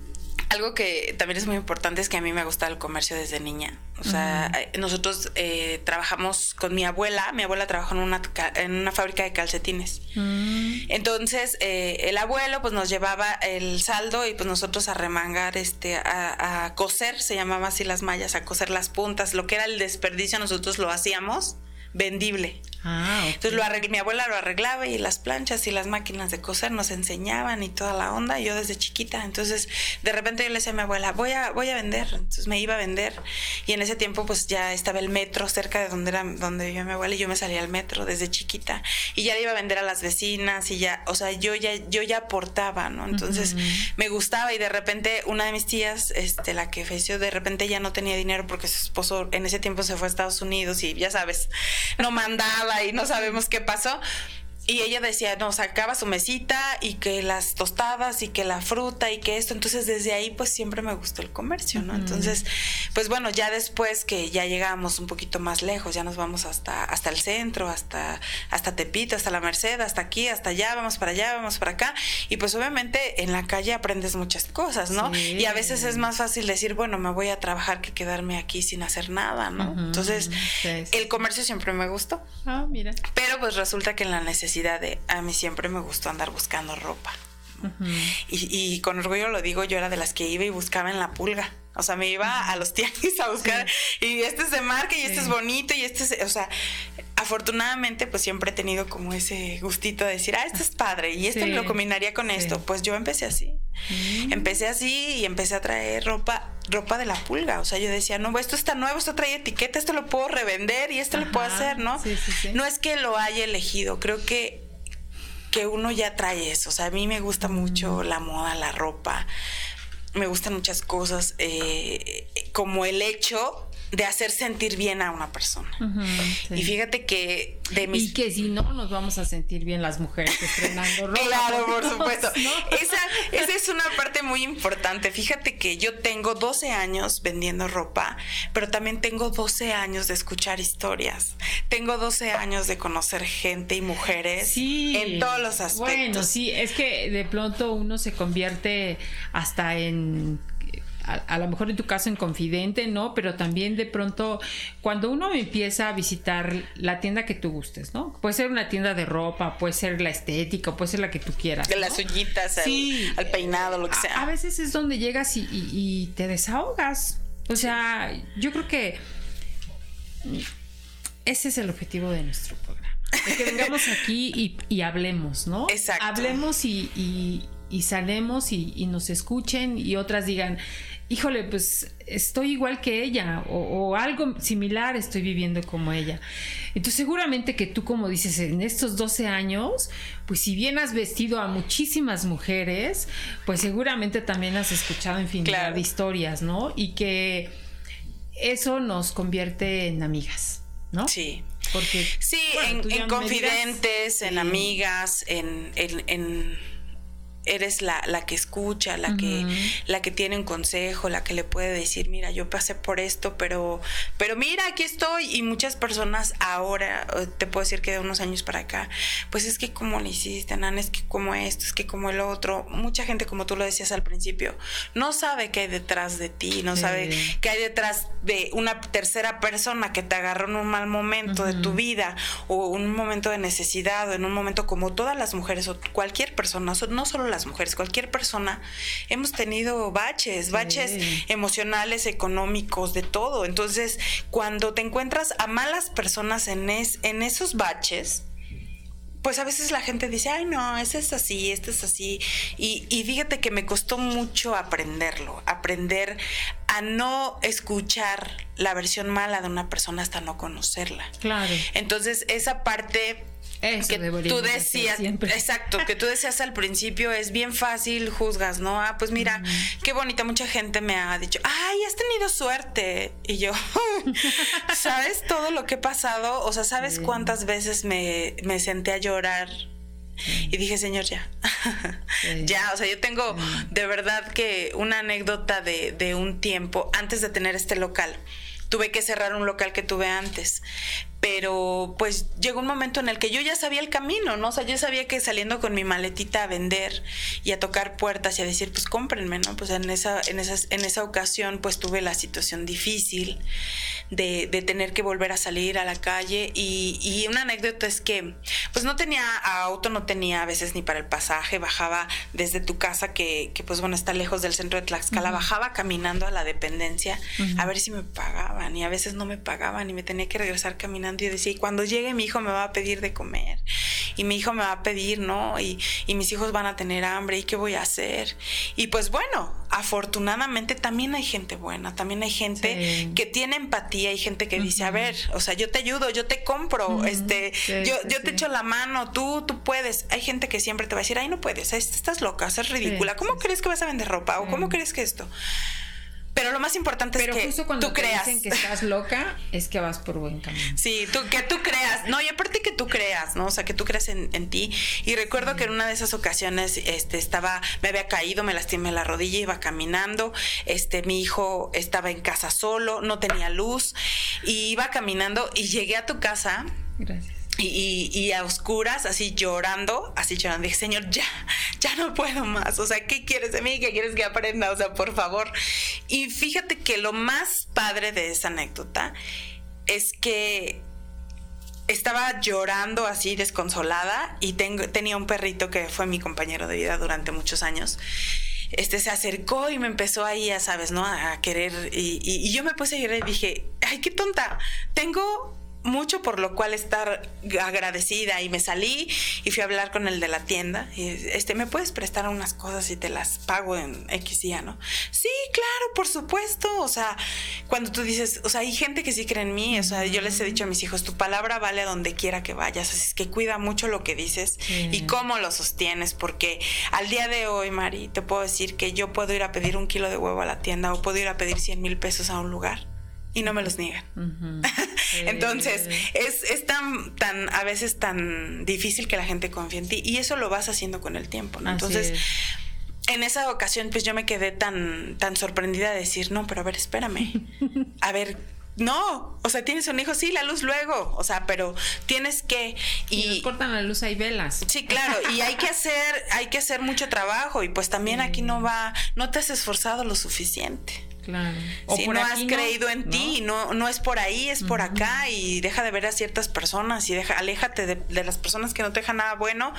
algo que también es muy importante es que a mí me gusta el comercio desde niña. O sea, eh, nosotros eh, trabajamos con mi abuela. Mi abuela trabajó en una, en una fábrica de calcetines. Mm. Entonces, eh, el abuelo pues nos llevaba el saldo y pues nosotros a remangar, este, a, a, coser, se llamaba así las mallas, a coser las puntas. Lo que era el desperdicio nosotros lo hacíamos vendible. Ah, Entonces lo mi abuela lo arreglaba y las planchas y las máquinas de coser nos enseñaban y toda la onda, yo desde chiquita. Entonces de repente yo le decía a mi abuela, voy a, voy a vender. Entonces me iba a vender y en ese tiempo pues ya estaba el metro cerca de donde era donde vivía mi abuela y yo me salía al metro desde chiquita y ya le iba a vender a las vecinas y ya, o sea, yo ya, yo ya aportaba, ¿no? Entonces me gustaba y de repente una de mis tías, este, la que falleció, de repente ya no tenía dinero porque su esposo en ese tiempo se fue a Estados Unidos y ya sabes, no mandaba y no sabemos qué pasó. Y ella decía, no, sacaba su mesita y que las tostadas y que la fruta y que esto. Entonces desde ahí pues siempre me gustó el comercio, ¿no? Entonces, pues bueno, ya después que ya llegamos un poquito más lejos, ya nos vamos hasta, hasta el centro, hasta, hasta Tepito, hasta la Merced, hasta aquí, hasta allá, vamos para allá, vamos para acá. Y pues obviamente en la calle aprendes muchas cosas, ¿no? Y a veces es más fácil decir, bueno, me voy a trabajar que quedarme aquí sin hacer nada, ¿no? Entonces, el comercio siempre me gustó.
Ah, mira.
Pero pues resulta que en la necesidad de a mí siempre me gustó andar buscando ropa. y, con orgullo lo digo, yo era de las que iba y buscaba en la pulga. O sea, me iba a los tianguis a buscar y este es de marca y este es bonito y este es, o sea, afortunadamente pues siempre he tenido como ese gustito de decir, ah, este es padre y este lo combinaría con esto. Pues yo empecé así. Mm. Empecé así y empecé a traer ropa ropa de la pulga. O sea, yo decía, no, esto está nuevo, esto trae etiqueta, esto lo puedo revender y esto lo puedo hacer, ¿no? no es que lo haya elegido, creo que, que uno ya trae eso. O sea, a mí me gusta mucho la moda, la ropa, me gustan muchas cosas, eh, como el hecho de hacer sentir bien a una persona. Y fíjate que de mis...
Y que si no, nos vamos a sentir bien las mujeres estrenando [laughs] ropa.
claro, por supuesto. [laughs] Esa, esa es una parte muy importante. Fíjate que yo tengo 12 años vendiendo ropa, pero también tengo 12 años de escuchar historias. Tengo 12 años de conocer gente y mujeres en todos los aspectos. Bueno,
sí, es que de pronto uno se convierte hasta en a, lo mejor en tu caso en confidente, ¿no? Pero también de pronto cuando uno empieza a visitar la tienda que tú gustes, ¿no? Puede ser una tienda de ropa, puede ser la estética, puede ser la que tú quieras.
De las uñitas, al, peinado, lo que sea.
A, veces es donde llegas y, te desahogas. O sea, yo creo que ese es el objetivo de nuestro programa. que vengamos [laughs] aquí y, hablemos, ¿no?
Exacto.
Hablemos y, y, salemos y, nos escuchen y otras digan, híjole, pues estoy igual que ella o, algo similar estoy viviendo como ella. Entonces seguramente que tú, como dices, en estos 12 años, pues si bien has vestido a muchísimas mujeres, pues seguramente también has escuchado infinidad de historias, ¿no? Y que eso nos convierte en amigas, ¿no?
Sí. Porque, sí, en, confidentes, en amigas, en, en eres la, la que escucha, la, que, la que tiene un consejo, la que le puede decir, mira, yo pasé por esto, pero, pero mira, aquí estoy. Y muchas personas ahora, te puedo decir que de unos años para acá, pues es que como le hiciste, Nan, es que como esto, es que como el otro. Mucha gente, como tú lo decías al principio, no sabe qué hay detrás de ti, no sabe qué hay detrás de una tercera persona que te agarró en un mal momento de tu vida o un momento de necesidad o en un momento como todas las mujeres o cualquier persona, no solo las mujeres, cualquier persona, hemos tenido baches, baches emocionales, económicos, de todo. Entonces, cuando te encuentras a malas personas en, en esos baches, pues a veces la gente dice, ay no, este es así, este es así. Y, y, fíjate que me costó mucho aprenderlo, aprender a no escuchar la versión mala de una persona hasta no conocerla.
Claro.
Entonces, esa parte que tú decías, exacto, que tú decías al principio es bien fácil, juzgas, ¿no? Ah, pues mira, qué bonita, mucha gente me ha dicho, ay, has tenido suerte. Y yo, [laughs] ¿sabes todo lo que he pasado? O sea, ¿sabes cuántas veces me, me senté a llorar y dije, Señor, ya. [laughs] ya, o sea, yo tengo de verdad que una anécdota de, de, un tiempo antes de tener este local. Tuve que cerrar un local que tuve antes pero pues llegó un momento en el que yo ya sabía el camino, ¿no? O sea, yo sabía que saliendo con mi maletita a vender y a tocar puertas y a decir, pues cómprenme, ¿no? Pues en esa, en esas, en esa ocasión pues tuve la situación difícil de, de tener que volver a salir a la calle y, y, una anécdota es que pues no tenía auto, no tenía a veces ni para el pasaje, bajaba desde tu casa que, que pues bueno, está lejos del centro de Tlaxcala, bajaba caminando a la dependencia a ver si me pagaban y a veces no me pagaban y me tenía que regresar caminando y decía, y cuando llegue mi hijo me va a pedir de comer, y mi hijo me va a pedir, ¿no? Y, mis hijos van a tener hambre, ¿y qué voy a hacer? Y pues bueno, afortunadamente también hay gente buena, también hay gente que tiene empatía, hay gente que dice, a ver, o sea, yo te ayudo, yo te compro, este, yo, yo te echo la mano, tú, tú puedes. Hay gente que siempre te va a decir, ay, no puedes, estás loca, es ridícula, ¿cómo crees que vas a vender ropa? ¿O cómo crees que esto? Pero lo más importante es que justo cuando tú te creas.
Dicen que estás loca, es que vas por buen camino.
Sí, tú, que tú creas. No, y aparte que tú creas, ¿no? O sea, que tú creas en, ti. Y recuerdo que en una de esas ocasiones, este, estaba, me había caído, me lastimé la rodilla, iba caminando. Este, mi hijo estaba en casa solo, no tenía luz. Y iba caminando y llegué a tu casa.
Gracias
y, a oscuras, así llorando, así llorando. Dije, Señor, ya, ya no puedo más. O sea, ¿qué quieres de mí? ¿Qué quieres que aprenda? O sea, por favor. Y fíjate que lo más padre de esa anécdota es que estaba llorando así desconsolada y tengo, tenía un perrito que fue mi compañero de vida durante muchos años. Este se acercó y me empezó ahí, ya sabes, ¿no? A querer. Y, y yo me puse a llorar y dije, ay, qué tonta. Tengo mucho por lo cual estar agradecida y me salí y fui a hablar con el de la tienda y este me puedes prestar unas cosas y te las pago en X día, ¿no? Sí, claro, por supuesto, o sea, cuando tú dices, o sea, hay gente que sí cree en mí, o sea, yo les he dicho a mis hijos, tu palabra vale a donde quiera que vayas, así es que cuida mucho lo que dices y cómo lo sostienes, porque al día de hoy, Mari, te puedo decir que yo puedo ir a pedir un kilo de huevo a la tienda o puedo ir a pedir 100 mil pesos a un lugar y no me los niegan. [laughs] Entonces, es, tan, tan, a veces tan difícil que la gente confíe en ti y eso lo vas haciendo con el tiempo, ¿no? Entonces, en esa ocasión, pues yo me quedé tan, tan sorprendida de decir, no, pero a ver, espérame. A ver, no, o sea, tienes un hijo, sí, la luz luego, o sea, pero tienes que
y, cortan la luz hay velas.
Sí, claro, y hay que hacer hay que hacer mucho trabajo y pues también aquí no va, no te has esforzado lo suficiente.
Claro.
si no has creído en ti, no, no es por ahí, es por acá y deja de ver a ciertas personas y deja, aléjate de, las personas que no te dejan nada bueno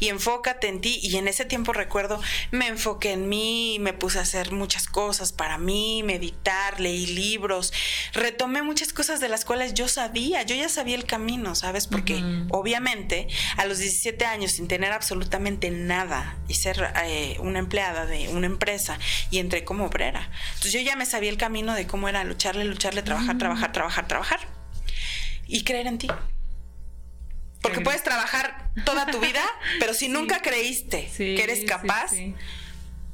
y enfócate en ti. Y en ese tiempo recuerdo, me enfoqué en mí, me puse a hacer muchas cosas para mí, meditar, leí libros, retomé muchas cosas de las cuales yo sabía, yo ya sabía el camino, ¿sabes? Porque obviamente a los 17 años sin tener absolutamente nada y ser eh, una empleada de una empresa y entré como obrera. Entonces yo ya me sabía el camino de cómo era lucharle, lucharle, trabajar, trabajar, trabajar, trabajar. Y creer en ti. Porque puedes trabajar toda tu [laughs] vida, pero si nunca creíste que eres capaz,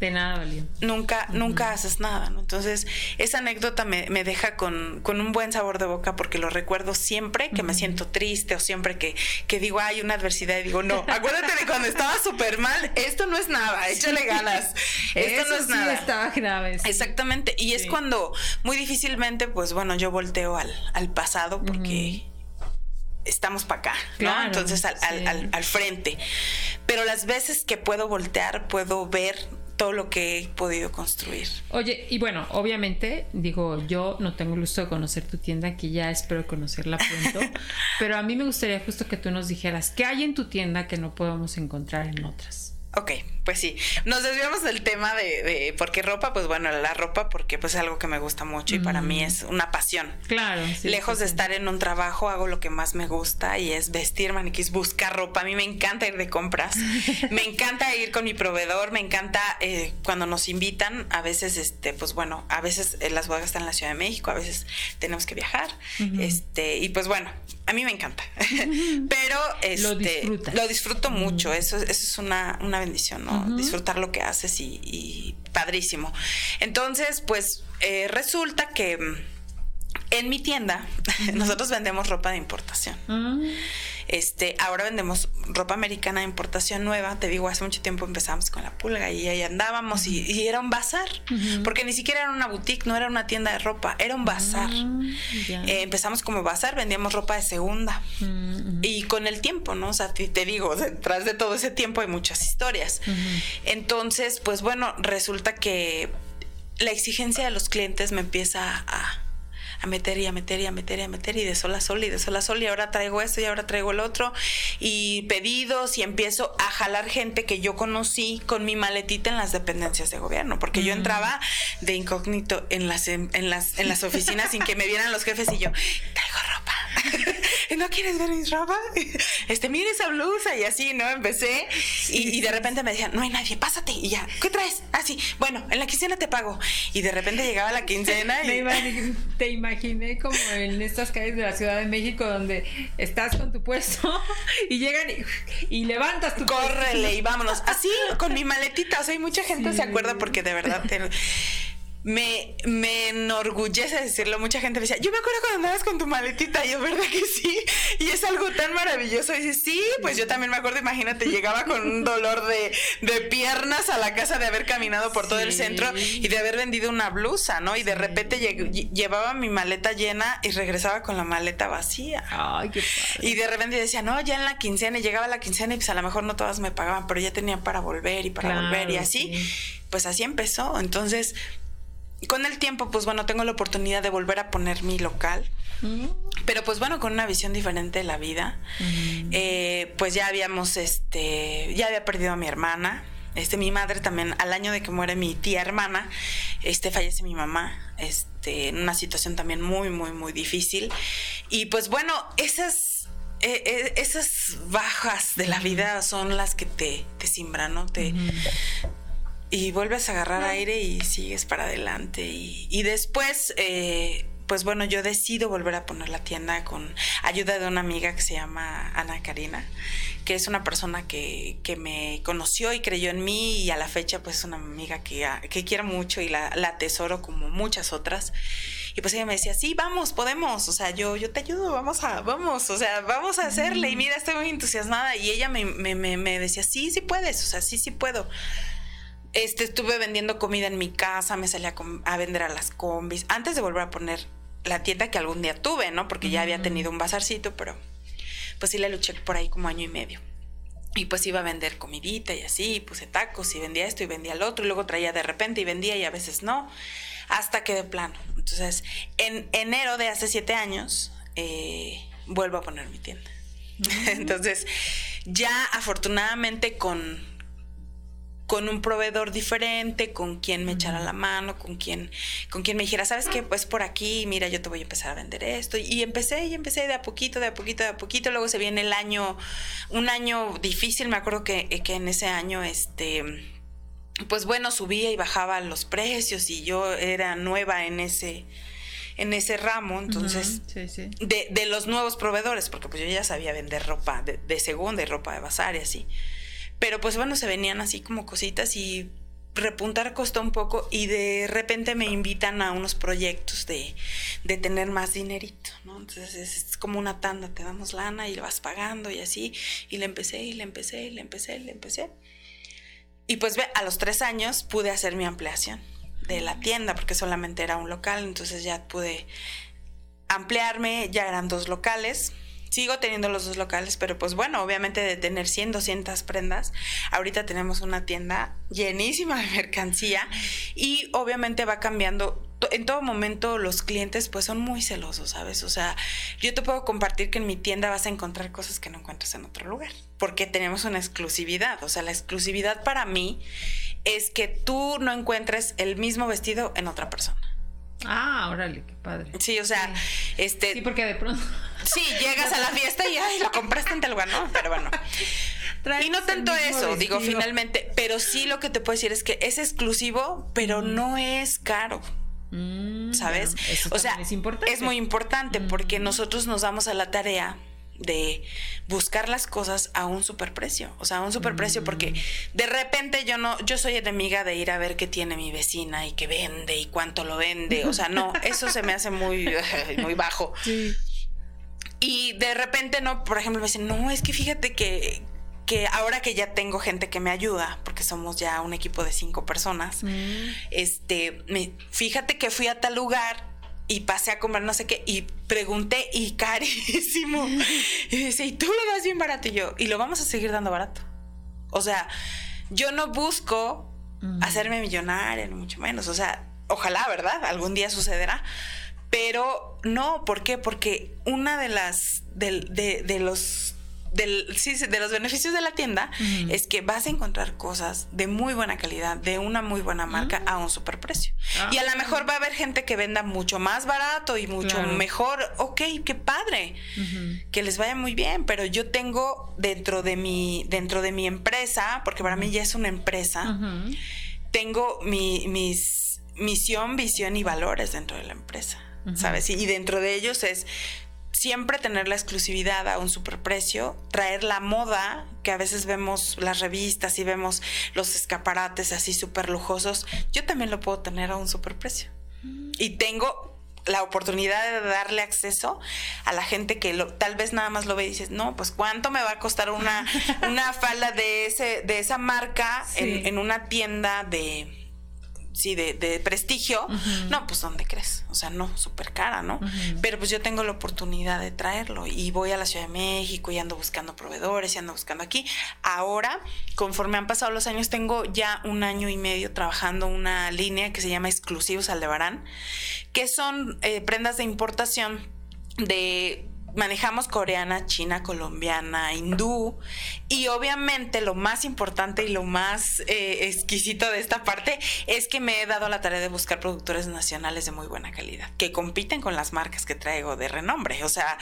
de nada valió.
Nunca, nunca haces nada, ¿no? Entonces, esa anécdota me, deja con, un buen sabor de boca porque lo recuerdo siempre que me siento triste o siempre que, que digo, hay una adversidad y digo, no, acuérdate de cuando estaba súper mal, esto no es nada, [laughs] échale ganas. Esto no es sí nada.
estaba grave.
Exactamente. Y es cuando muy difícilmente, pues bueno, yo volteo al, al pasado porque estamos para acá, ¿no? Entonces al, al, al, frente. Pero las veces que puedo voltear, puedo ver todo lo que he podido construir.
Oye, y bueno, obviamente, digo, yo no tengo el gusto de conocer tu tienda, que ya espero conocerla pronto, [laughs] pero a mí me gustaría justo que tú nos dijeras, ¿qué hay en tu tienda que no podemos encontrar en otras?
Ok, pues sí, nos desviamos del tema de, de por qué ropa, pues bueno, la ropa porque pues es algo que me gusta mucho y para mí mm. es una pasión.
Claro.
Lejos de estar en un trabajo, hago lo que más me gusta y es vestir maniquís, buscar ropa. A mí me encanta ir de compras, [laughs] me encanta ir con mi proveedor, me encanta eh, cuando nos invitan, a veces, este, pues bueno, a veces eh, las bodas están en la Ciudad de México, a veces tenemos que viajar, este, y pues bueno, a mí me encanta, pero este, lo, disfruto mucho, eso, eso es una, una bendición, ¿no? Disfrutar lo que haces y, padrísimo. Entonces, pues eh, resulta que mm, en mi tienda [laughs] nosotros vendemos ropa de importación. Mm. Este, ahora vendemos ropa americana de importación nueva. Te digo, hace mucho tiempo empezamos con la pulga y ahí andábamos y, era un bazar, porque ni siquiera era una boutique, no era una tienda de ropa, era un bazar. Ah, eh, empezamos como bazar, vendíamos ropa de segunda. Y con el tiempo, ¿no? O sea, te, digo, detrás de todo ese tiempo hay muchas historias. Entonces, pues bueno, resulta que la exigencia de los clientes me empieza a a meter y a meter y a meter y a meter y de sol a sol y de sol a sol y ahora traigo esto y ahora traigo el otro y pedidos y empiezo a jalar gente que yo conocí con mi maletita en las dependencias de gobierno, porque yo entraba de incógnito en las, en, las, en las oficinas sin que me vieran los jefes y yo, traigo ropa. ¿No quieres ver mi ropa? [laughs] Este, mire esa blusa y así, ¿no? Empecé y, de repente me decían, no hay nadie, pásate y ya, ¿qué traes? Así, ah, bueno, en la quincena te pago. Y de repente llegaba la quincena y... [laughs]
te imaginé como en estas calles de la Ciudad de México donde estás con tu puesto [laughs] y llegan y, levantas tu
Córrele y vámonos. Así, con mi maletita. O sea, hay mucha gente se acuerda porque de verdad me, me enorgullece decirlo. Mucha gente me decía, yo me acuerdo cuando andabas con tu maletita. Y yo, ¿verdad que sí? Y es algo tan maravilloso. Y dice, sí, pues yo también me acuerdo. Imagínate, llegaba con un dolor de, de piernas a la casa de haber caminado por todo el centro y de haber vendido una blusa, ¿no? Y de repente llevaba mi maleta llena y regresaba con la maleta vacía.
Ay, qué padre.
Y de repente decía, no, ya en la quincena. Y llegaba la quincena y pues a lo mejor no todas me pagaban, pero ya tenía para volver y para volver y así. Pues así empezó. Entonces, con el tiempo, pues bueno, tengo la oportunidad de volver a poner mi local. Mm. pero pues bueno, con una visión diferente de la vida. Eh, pues ya habíamos, este, ya había perdido a mi hermana. Este, mi madre también, al año de que muere mi tía hermana, este, fallece mi mamá, este, en una situación también muy, muy, muy difícil. Y pues bueno, esas, eh, eh, esas bajas de la vida son las que te, te simbran, ¿no? Te, Y vuelves a agarrar aire y sigues para adelante. Y, y después, eh, pues bueno, yo decido volver a poner la tienda con ayuda de una amiga que se llama Ana Karina, que es una persona que, que me conoció y creyó en mí y a la fecha pues es una amiga que, que quiero mucho y la, la atesoro como muchas otras. Y pues ella me decía, sí, vamos, podemos, o sea, yo, yo te ayudo, vamos a, vamos, o sea, vamos a hacerle. Y mira, estoy muy entusiasmada. Y ella me, me, me decía, sí, sí puedes, o sea, sí, sí puedo este, estuve vendiendo comida en mi casa, me salía a, a, vender a las combis, antes de volver a poner la tienda que algún día tuve, ¿no? Porque ya había tenido un bazarcito, pero pues sí le luché por ahí como año y medio. Y pues iba a vender comidita y así, puse tacos y vendía esto y vendía el otro, y luego traía de repente y vendía y a veces no, hasta que de plano. Entonces, en enero de hace siete años, eh, vuelvo a poner mi tienda. [laughs] Entonces, ya afortunadamente con con un proveedor diferente, con quien me echara la mano, con quien, con quien me dijera, ¿sabes qué? Pues por aquí, mira, yo te voy a empezar a vender esto. Y empecé y empecé de a poquito, de a poquito, de a poquito. Luego se viene el año, un año difícil. Me acuerdo que, que en ese año, este, pues bueno, subía y bajaba los precios y yo era nueva en ese en ese ramo, entonces, De, de, los nuevos proveedores, porque pues yo ya sabía vender ropa de, de segunda y ropa de bazar y así. Pero pues bueno, se venían así como cositas y repuntar costó un poco y de repente me invitan a unos proyectos de, de tener más dinerito, ¿no? Entonces es, como una tanda, te damos lana y lo vas pagando y así. Y le empecé y le empecé y le empecé y le empecé. Y pues ve, a los tres años pude hacer mi ampliación de la tienda porque solamente era un local, entonces ya pude ampliarme, ya eran dos locales sigo teniendo los dos locales, pero pues bueno, obviamente de tener 100, 200 prendas, ahorita tenemos una tienda llenísima de mercancía y obviamente va cambiando. En todo momento los clientes pues son muy celosos, ¿sabes? O sea, yo te puedo compartir que en mi tienda vas a encontrar cosas que no encuentras en otro lugar, porque tenemos una exclusividad. O sea, la exclusividad para mí es que tú no encuentres el mismo vestido en otra persona.
Ah, órale, qué padre.
Sí, o sea, este.
Sí, porque de pronto. [laughs]
Sí, llegas a la fiesta y ay, lo compraste en tal lugar, ¿no? Pero bueno. y no tanto eso, digo, finalmente. Pero sí lo que te puedo decir es que es exclusivo, pero no es caro. Mm, ¿Sabes? o sea, es, importante. es muy importante porque nosotros nos damos a la tarea de buscar las cosas a un superprecio, o sea, a un superprecio porque mm. de repente yo no yo soy enemiga de ir a ver qué tiene mi vecina y qué vende y cuánto lo vende, o sea, no, eso se me hace muy [laughs] muy bajo. Y de repente no, por ejemplo, me dicen, "No, es que fíjate que que ahora que ya tengo gente que me ayuda, porque somos ya un equipo de cinco personas, mm. este, me, fíjate que fui a tal lugar y pasé a comer no sé qué y pregunté y carísimo. Y dice, y tú lo das bien barato y yo, y lo vamos a seguir dando barato. O sea, yo no busco hacerme millonaria, ni mucho menos. O sea, ojalá, ¿verdad? Algún día sucederá. Pero no, ¿por qué? Porque una de las, de, de los del, sí, de los beneficios de la tienda es que vas a encontrar cosas de muy buena calidad, de una muy buena marca a un superprecio. precio y a lo mejor va a haber gente que venda mucho más barato y mucho mejor. Ok, qué padre. Que les vaya muy bien. Pero yo tengo dentro de mi, dentro de mi empresa, porque para mí ya es una empresa, tengo mi, mis misión, visión y valores dentro de la empresa. ¿Sabes? y dentro de ellos es siempre tener la exclusividad a un superprecio, traer la moda, que a veces vemos las revistas y vemos los escaparates así súper lujosos, yo también lo puedo tener a un superprecio. Y tengo la oportunidad de darle acceso a la gente que tal vez nada más lo ve y dices, no, pues cuánto me va a costar una, [laughs] una falda de, ese, de esa marca en una tienda de sí, de, prestigio, no, pues ¿dónde crees? O sea, no, súper cara, ¿no? Pero pues yo tengo la oportunidad de traerlo y voy a la Ciudad de México y ando buscando proveedores y ando buscando aquí. Ahora, conforme han pasado los años, tengo ya un año y medio trabajando una línea que se llama Exclusivos Aldebarán, que son eh, prendas de importación de manejamos coreana, china, colombiana, hindú y obviamente lo más importante y lo más eh, exquisito de esta parte es que me he dado la tarea de buscar productores nacionales de muy buena calidad que compiten con las marcas que traigo de renombre, o sea,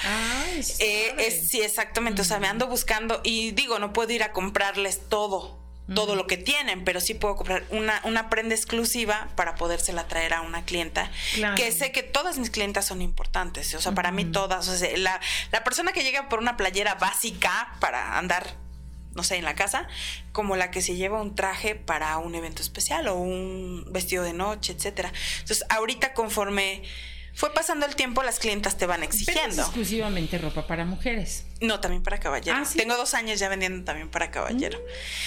eh, sí, exactamente, o sea, me ando buscando y digo, no puedo ir a comprarles todo todo lo que tienen, pero sí puedo comprar una, una prenda exclusiva para podérsela traer a una clienta. Que sé que todas mis clientas son importantes. O sea, para mí todas. O sea, la, la persona que llega por una playera básica para andar no sé, en la casa, como la que se lleva un traje para un evento especial o un vestido de noche, etcétera. Entonces, ahorita conforme fue pasando el tiempo, las clientas te van exigiendo.
exclusivamente ropa para mujeres.
No, también para caballero. Ah, Tengo dos años ya vendiendo también para caballero. Mm.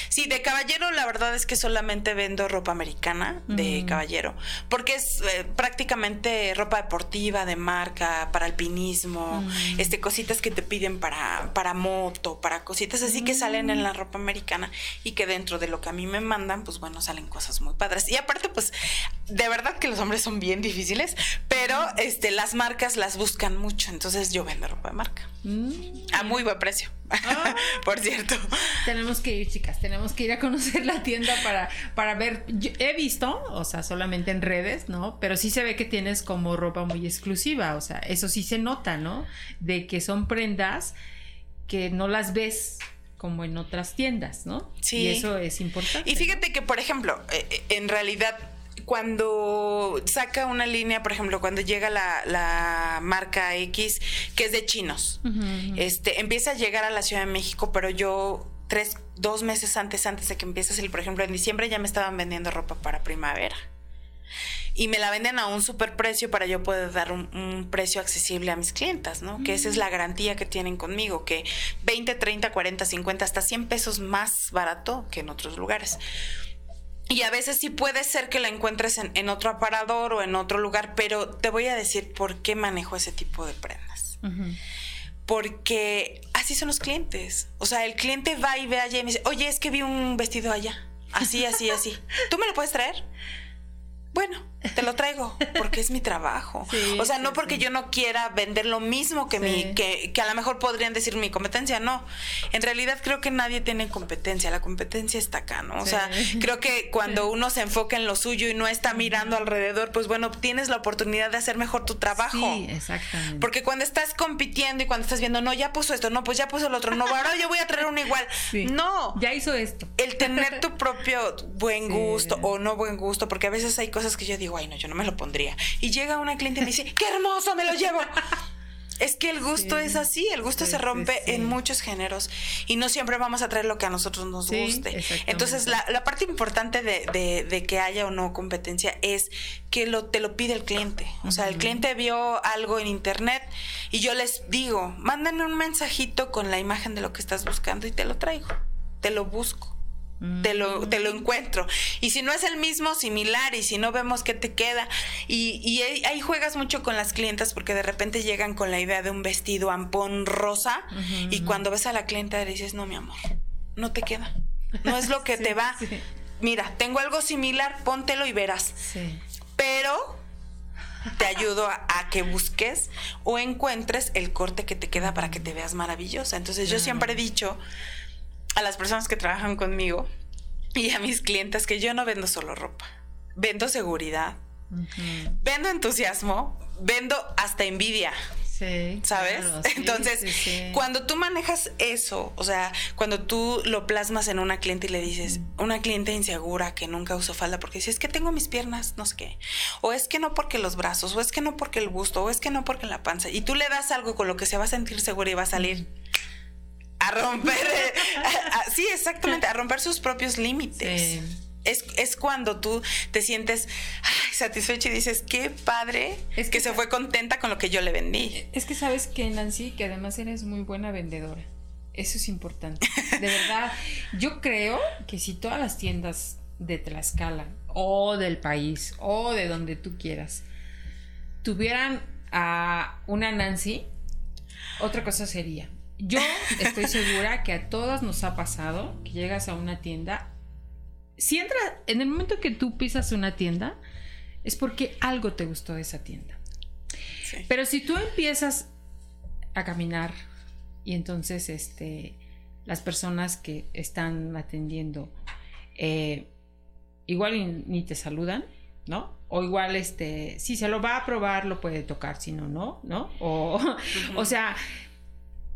Sí, de caballero la verdad es que solamente vendo ropa americana de mm. caballero, porque es eh, prácticamente ropa deportiva, de marca, para alpinismo, mm. este cositas que te piden para, para moto, para cositas así que salen en la ropa americana y que dentro de lo que a mí me mandan, pues bueno, salen cosas muy padres. Y aparte, pues, de verdad que los hombres son bien difíciles, pero este, las marcas las buscan mucho, entonces yo vendo ropa de marca muy buen precio. Ah. [laughs] Por cierto.
Tenemos que ir, chicas, tenemos que ir a conocer la tienda para, para ver. he visto, o sea, solamente en redes, ¿no? Pero sí se ve que tienes como ropa muy exclusiva, o sea, eso sí se nota, ¿no? De que son prendas que no las ves como en otras tiendas, ¿no? Sí. Y eso es importante.
Y fíjate que, por ejemplo, eh, eh, en realidad cuando saca una línea, por ejemplo, cuando llega la, marca X, que es de chinos, este, empieza a llegar a la Ciudad de México, pero yo tres, dos meses antes, antes de que empiece a por ejemplo, en diciembre ya me estaban vendiendo ropa para primavera. Y me la venden a un super precio para yo poder dar un, precio accesible a mis clientas, ¿no? Que esa es la garantía que tienen conmigo, que 20, 30, 40, 50, hasta 100 pesos más barato que en otros lugares. Y a veces sí puede ser que la encuentres en, otro aparador o en otro lugar, pero te voy a decir por qué manejo ese tipo de prendas. Porque así son los clientes. O sea, el cliente va y ve allá y me dice, oye, es que vi un vestido allá. Así, así, así. ¿Tú me lo puedes traer? Bueno, te lo traigo porque es mi trabajo. [laughs] o sea, no porque yo no quiera vender lo mismo que mi, que, que, a lo mejor podrían decir mi competencia, no. En realidad creo que nadie tiene competencia, la competencia está acá, ¿no? O sea, creo que [laughs] cuando uno se enfoca en lo suyo y no está mirando alrededor, pues bueno, tienes la oportunidad de hacer mejor tu trabajo.
Sí, exactamente.
Porque cuando estás compitiendo y cuando estás viendo, no, ya puso esto, no, pues ya puso el otro, no, ahora yo voy a traer uno igual. [laughs] No.
Ya hizo esto.
El tener tu propio buen gusto o no buen gusto, porque a veces hay cosas que yo digo, ay, no, yo no me lo pondría. Y llega una cliente y me dice, qué hermoso, me lo llevo. [laughs] Es que el gusto es así, el gusto se rompe en muchos géneros y no siempre vamos a traer lo que a nosotros nos guste. Entonces, la, parte importante de, que haya o no competencia es que lo, te lo pide el cliente. O sea, el cliente vio algo en internet y yo les digo, mándenme un mensajito con la imagen de lo que estás buscando y te lo traigo, te lo busco te lo, te lo encuentro. Y si no es el mismo, similar, y si no vemos qué te queda. Y, ahí juegas mucho con las clientas porque de repente llegan con la idea de un vestido ampón rosa y cuando ves a la clienta le dices, no, mi amor, no te queda. No es lo que [laughs] te va. Mira, tengo algo similar, póntelo y verás. Pero te ayudo a, que busques o encuentres el corte que te queda para que te veas maravillosa. Entonces yo siempre he dicho a las personas que trabajan conmigo y a mis clientes que yo no vendo solo ropa, vendo seguridad, vendo entusiasmo, vendo hasta envidia. Sí, ¿Sabes? Entonces, cuando tú manejas eso, o sea, cuando tú lo plasmas en una cliente y le dices, una cliente insegura que nunca usó falda porque dice, es que tengo mis piernas, no sé qué, o es que no porque los brazos, o es que no porque el busto, o es que no porque la panza, y tú le das algo con lo que se va a sentir segura y va a salir a romper, sí, exactamente, a romper sus propios límites. Es, cuando tú te sientes satisfecho y dices, qué padre es que, se fue contenta con lo que yo le vendí.
Es que sabes que, Nancy, que además eres muy buena vendedora. Eso es importante. De verdad, yo creo que si todas las tiendas de Tlaxcala o del país o de donde tú quieras tuvieran a una Nancy, otra cosa sería yo estoy segura que a todas nos ha pasado que llegas a una tienda. Si entras, en el momento que tú pisas una tienda, es porque algo te gustó de esa tienda. Pero si tú empiezas a caminar y entonces este las personas que están atendiendo eh, igual ni te saludan, ¿no? O igual, este, si se lo va a probar, lo puede tocar, si no, no, ¿no? O, [laughs] o sea,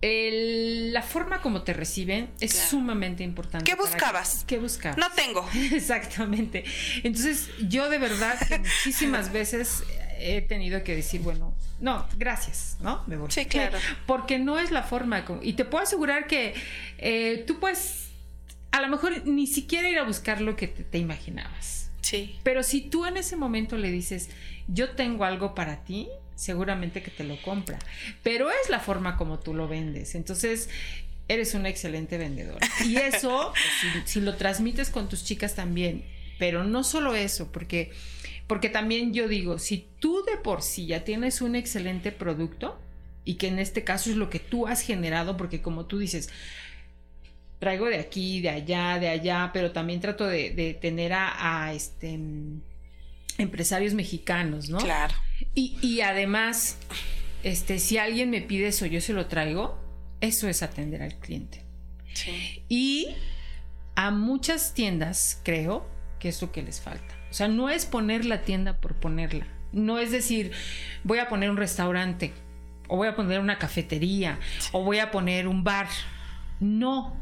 la forma como te reciben es sumamente importante.
¿Qué buscabas?
¿Qué buscabas?
No tengo. [laughs]
Exactamente. Entonces, yo de verdad que muchísimas veces he tenido que decir, bueno, no, gracias, ¿no?
Me voy. Sí, claro.
Porque no es la forma. y te puedo asegurar que eh, tú puedes, a lo mejor ni siquiera ir a buscar lo que te, imaginabas.
Sí.
Pero si tú en ese momento le dices, yo tengo algo para ti, seguramente que te lo compra. Pero es la forma como tú lo vendes. Entonces, eres una excelente vendedora. Y [laughs] eso, pues, si, lo transmites con tus chicas también, pero no solo eso, porque, porque también yo digo, si tú de por sí ya tienes un excelente producto, y que en este caso es lo que tú has generado, porque como tú dices, traigo de aquí, de allá, de allá, pero también trato de, tener a, este empresarios mexicanos, ¿no?
Claro.
Y, y, además, este, si alguien me pide eso, yo se lo traigo, eso es atender al cliente.
Sí.
Y a muchas tiendas, creo, que es lo que les falta. O sea, no es poner la tienda por ponerla. No es decir, voy a poner un restaurante, o voy a poner una cafetería, o voy a poner un bar. No,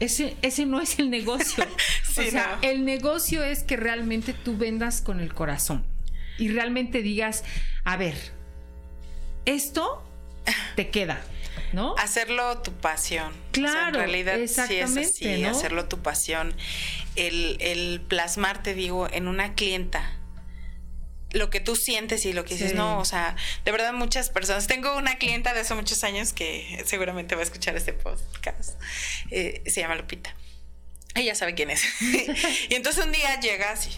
ese, ese no es el negocio. [laughs] o sea, el negocio es que realmente tú vendas con el corazón y realmente digas, a ver, esto te queda. ¿No?
Hacerlo tu pasión.
Claro.
en realidad sí es así, hacerlo tu pasión. El, el plasmar, te digo, en una clienta lo que tú sientes y lo que dices, no, o sea, de verdad muchas personas. Tengo una clienta de hace muchos años que seguramente va a escuchar este podcast. Eh, se llama Lupita. Ella sabe quién es. [laughs] y entonces un día llega así,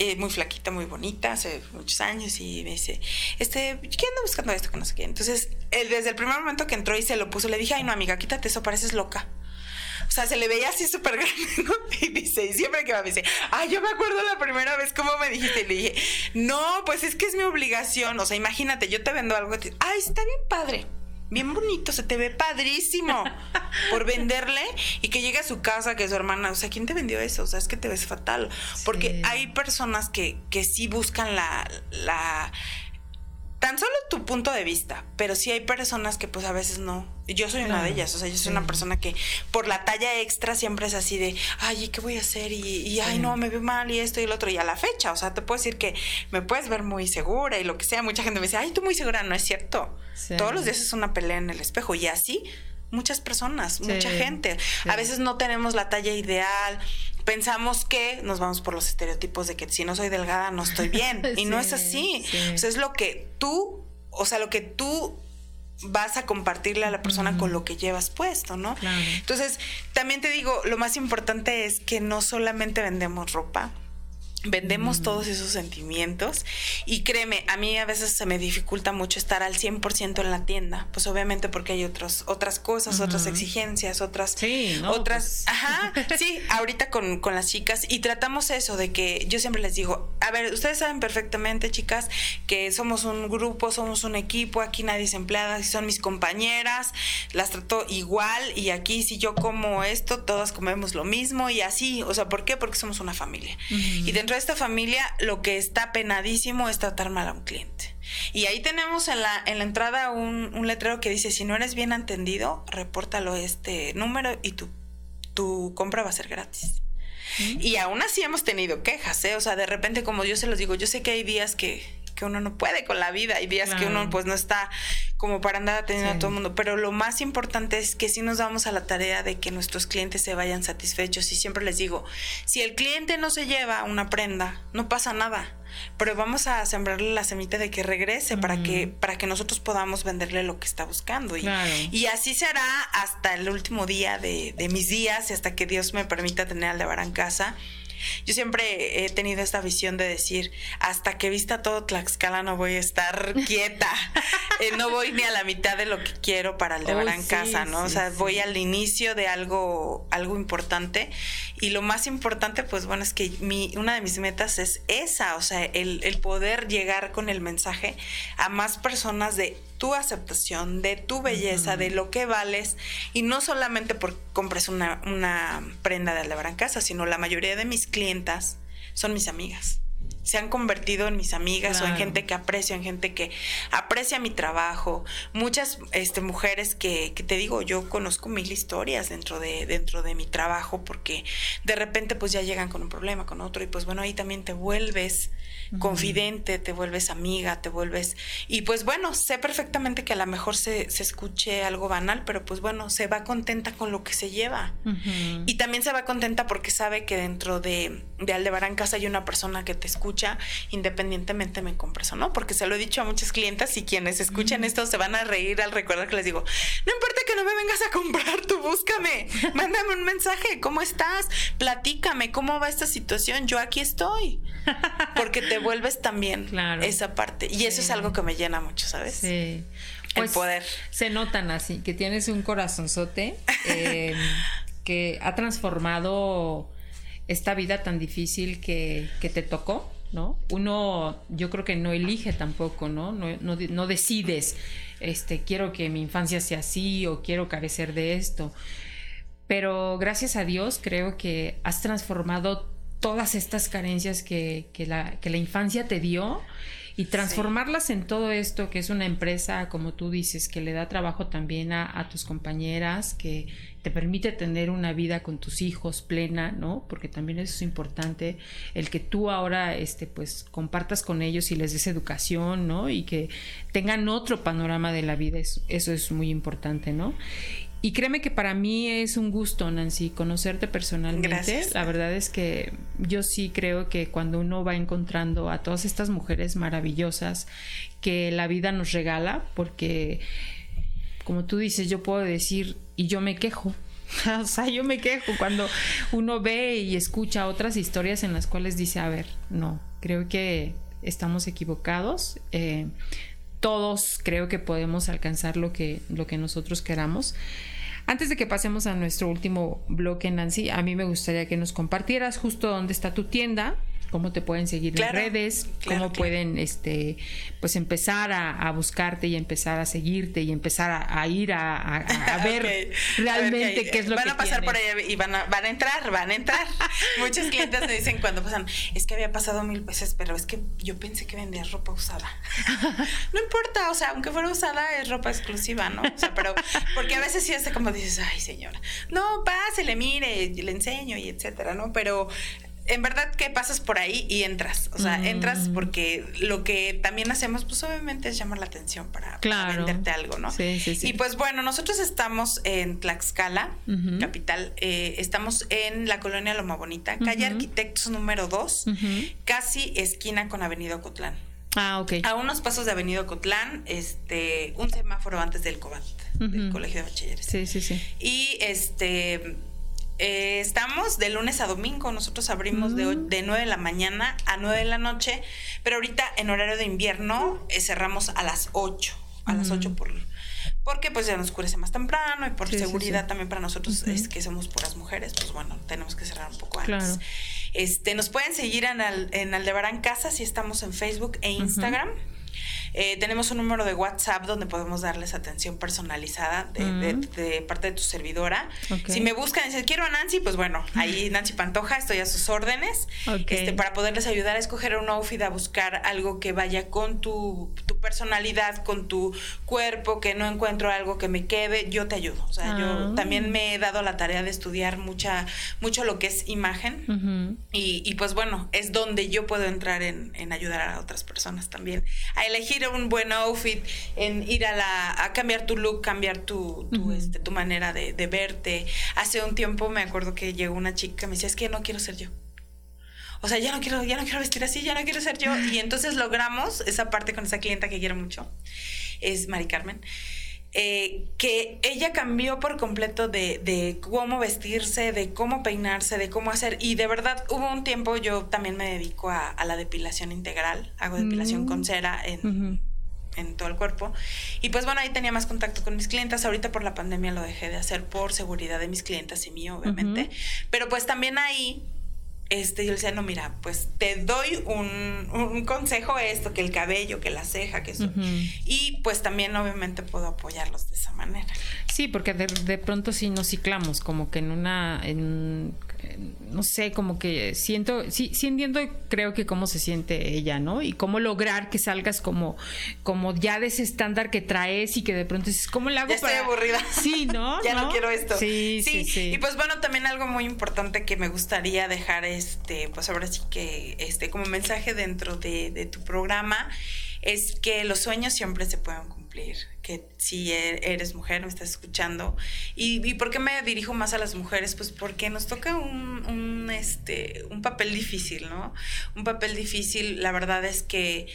eh, muy flaquita, muy bonita, hace muchos años, y me dice, este, ¿quién anda buscando esto? Que no sé qué. Entonces, él, desde el primer momento que entró y se lo puso, le dije, ay, no, amiga, quítate eso, pareces loca. O sea, se le veía así súper [laughs] grande. Y dice, y siempre que va, me dice, ay, yo me acuerdo la primera vez cómo me dijiste. Y le dije, no, pues es que es mi obligación. O sea, imagínate, yo te vendo algo, te, ay, está bien padre bien bonito, se te ve padrísimo [laughs] por venderle y que llegue a su casa, que su hermana, o sea, ¿quién te vendió eso? O sea, es que te ves fatal. Porque hay personas que, que sí buscan la, la, tan solo tu punto de vista, pero sí hay personas que pues a veces no. Yo soy una de ellas, o sea, yo soy una persona que por la talla extra siempre es así de, ay, ¿qué voy a hacer? Y, ay, no, me veo mal y esto y el otro. Y a la fecha, o sea, te puedo decir que me puedes ver muy segura y lo que sea. Mucha gente me dice, ay, tú muy segura, no es cierto. Todos los días es una pelea en el espejo y así muchas personas, mucha gente. A veces no tenemos la talla ideal, pensamos que nos vamos por los estereotipos de que si no soy delgada no estoy [laughs] bien. y no es así. O sea, es lo que tú, o sea, lo que tú vas a compartirle a la persona con lo que llevas puesto, ¿no? Entonces, también te digo, lo más importante es que no solamente vendemos ropa, Vendemos todos esos sentimientos y créeme, a mí a veces se me dificulta mucho estar al 100% en la tienda, pues obviamente porque hay otros, otras cosas, otras exigencias, otras...
Sí,
otras... Pues. Ajá, [laughs] sí, ahorita con, con, las chicas y tratamos eso de que yo siempre les digo, a ver, ustedes saben perfectamente, chicas, que somos un grupo, somos un equipo, aquí nadie es empleada, son mis compañeras, las trato igual y aquí si yo como esto, todas comemos lo mismo y así, o sea, ¿por qué? Porque somos una familia. Y dentro de esta familia lo que está penadísimo es tratar mal a un cliente. Y ahí tenemos en la, en la entrada un, letrero que dice, si no eres bien atendido, repórtalo este número y tu, tu compra va a ser gratis. Mm. Y aún así hemos tenido quejas, ¿eh? O sea, de repente, como yo se los digo, yo sé que hay días que, que uno no puede con la vida, hay días que uno pues no está como para andar atendiendo a todo el mundo, pero lo más importante es que sí nos damos a la tarea de que nuestros clientes se vayan satisfechos. Y siempre les digo, si el cliente no se lleva una prenda, no pasa nada, pero vamos a sembrarle la semilla de que regrese para que para que nosotros podamos venderle lo que está buscando. Y, y así será hasta el último día de, de, mis días y hasta que Dios me permita tener al de en casa yo siempre he tenido esta visión de decir, hasta que vista todo Tlaxcala no voy a estar [laughs] quieta, eh, no voy ni a la mitad de lo que quiero para el de en casa, ¿no? o sea, voy al inicio de algo, algo importante y lo más importante, pues bueno, es que mi, una de mis metas es esa, o sea, el, el poder llegar con el mensaje a más personas de tu aceptación, de tu belleza, de lo que vales, y no solamente porque compres una, una prenda de alabar en casa, sino la mayoría de mis clientas son mis amigas se han convertido en mis amigas o en gente que aprecio, en gente que aprecia mi trabajo. Muchas este, mujeres que, que, te digo, yo conozco mil historias dentro de, dentro de mi trabajo porque de repente pues ya llegan con un problema, con otro y pues bueno, ahí también te vuelves confidente, te vuelves amiga, te vuelves... Y pues bueno, sé perfectamente que a lo mejor se, se escuche algo banal, pero pues bueno, se va contenta con lo que se lleva. Y también se va contenta porque sabe que dentro de, de Aldebarán Casa hay una persona que te escucha independientemente me compres o no, porque se lo he dicho a muchas clientas y quienes escuchan esto se van a reír al recordar que les digo, no importa que no me vengas a comprar, tú búscame, [laughs] mándame un mensaje, ¿cómo estás? Platícame, ¿cómo va esta situación? Yo aquí estoy. [laughs] Porque te vuelves también esa parte. Y eso es algo que me llena mucho, ¿sabes? Sí. el
pues,
poder.
Se notan así, que tienes un corazonzote [laughs] eh, que ha transformado esta vida tan difícil que, te tocó, ¿no? Uno, yo creo que no elige tampoco, ¿no? No, no, decides, este, quiero que mi infancia sea así o quiero carecer de esto. Pero gracias a Dios creo que has transformado todas estas carencias que, la, que la infancia te dio y transformarlas en todo esto que es una empresa, como tú dices, que le da trabajo también a, tus compañeras, que te permite tener una vida con tus hijos plena, ¿no? Porque también eso es importante, el que tú ahora, este, pues, compartas con ellos y les des educación, ¿no? Y que tengan otro panorama de la vida, eso, eso es muy importante, ¿no? Y créeme que para mí es un gusto, Nancy, conocerte personalmente. La verdad es que yo sí creo que cuando uno va encontrando a todas estas mujeres maravillosas que la vida nos regala, porque como tú dices, yo puedo decir, y yo me quejo, [laughs] o sea, yo me quejo cuando uno ve y escucha otras historias en las cuales dice, a ver, no, creo que estamos equivocados. Eh, todos creo que podemos alcanzar lo que, lo que nosotros queramos. Antes de que pasemos a nuestro último bloque, Nancy, a mí me gustaría que nos compartieras justo dónde está tu tienda, cómo te pueden seguir en redes, cómo pueden este pues empezar a, buscarte y empezar a seguirte y empezar a, ir a, [laughs] ver realmente qué, es lo
que
van
a pasar por allá y van a, van a entrar, van a entrar. [laughs] Muchos clientes me dicen cuando pasan, es que había pasado mil veces, pero es que yo pensé que vendías ropa usada. [laughs] no importa, o sea, aunque fuera usada es ropa exclusiva, ¿no? O sea, pero porque a veces sí hace como dices, ay señora, no, pásele, mire, le enseño y etcétera, ¿no? Pero en verdad que pasas por ahí y entras. O sea, entras porque lo que también hacemos, pues obviamente es llamar la atención para, venderte algo, ¿no? Sí, sí, sí. Y pues bueno, nosotros estamos en Tlaxcala, capital. Eh, estamos en la colonia Loma Bonita, calle Arquitectos número 2, casi esquina con Avenida Ocotlán.
Ah, ok.
A unos pasos de Avenida Ocotlán, este, un semáforo antes del COBAT, del Colegio de Bachilleres.
Sí, sí, sí.
Y este eh, estamos de lunes a domingo. Nosotros abrimos de, mm. de 9 de la mañana a 9 de la noche, pero ahorita en horario de invierno eh, cerramos a las 8. A las 8 mm. por, porque pues ya nos oscurece más temprano y por seguridad también para nosotros es que somos puras mujeres, pues bueno, tenemos que cerrar un poco antes. Este, nos pueden seguir en, en Aldebarán Casa si estamos en Facebook e Instagram. Eh, tenemos un número de WhatsApp donde podemos darles atención personalizada de, mm. parte de tu servidora. Si me buscan y dicen, quiero a Nancy, pues bueno, ahí [laughs] Nancy Pantoja, estoy a sus órdenes este, para poderles ayudar a escoger un outfit, a buscar algo que vaya con tu, personalidad, con tu cuerpo, que no encuentro algo que me quede, yo te ayudo. O sea, yo ah. también me he dado la tarea de estudiar mucha, mucho lo que es imagen y, pues bueno, es donde yo puedo entrar en, en ayudar a otras personas también a elegir un buen outfit, en ir a la a cambiar tu look, cambiar tu, tu, este, tu manera de, de, verte. Hace un tiempo me acuerdo que llegó una chica que me decía, es que no quiero ser yo. O sea, ya no quiero, ya no quiero vestir así, ya no quiero ser yo. Y entonces logramos esa parte con esa clienta que quiero mucho, es Mari Carmen eh, que ella cambió por completo de, cómo vestirse, de cómo peinarse, de cómo hacer. Y de verdad hubo un tiempo, yo también me dedico a, la depilación integral, hago depilación con mm. cera en, en todo el cuerpo. Y pues bueno, ahí tenía más contacto con mis clientes. Ahorita por la pandemia lo dejé de hacer por seguridad de mis clientes y mío, obviamente. Pero pues también ahí este, yo le decía, no, mira, pues te doy un, consejo esto, que el cabello, que la ceja, que eso. Y pues también obviamente puedo apoyarlos de esa manera.
Sí, porque de, de pronto sí nos ciclamos, como que en una, en, no sé, como que siento, sí, sí entiendo, creo que cómo se siente ella, ¿no? Y cómo lograr que salgas como, como ya de ese estándar que traes y que de pronto dices, ¿cómo le hago
ya estoy aburrida.
Sí, ¿no? [laughs]
ya ¿no? quiero esto.
Sí, sí, sí,
Y pues bueno, también algo muy importante que me gustaría dejar, este, pues ahora sí que, este, como mensaje dentro de, de tu programa, es que los sueños siempre se pueden cumplir que si e, eres mujer, me estás escuchando. ¿Y, ¿Y, por qué me dirijo más a las mujeres? Pues porque nos toca un, un, este, un papel difícil, ¿no? Un papel difícil, la verdad es que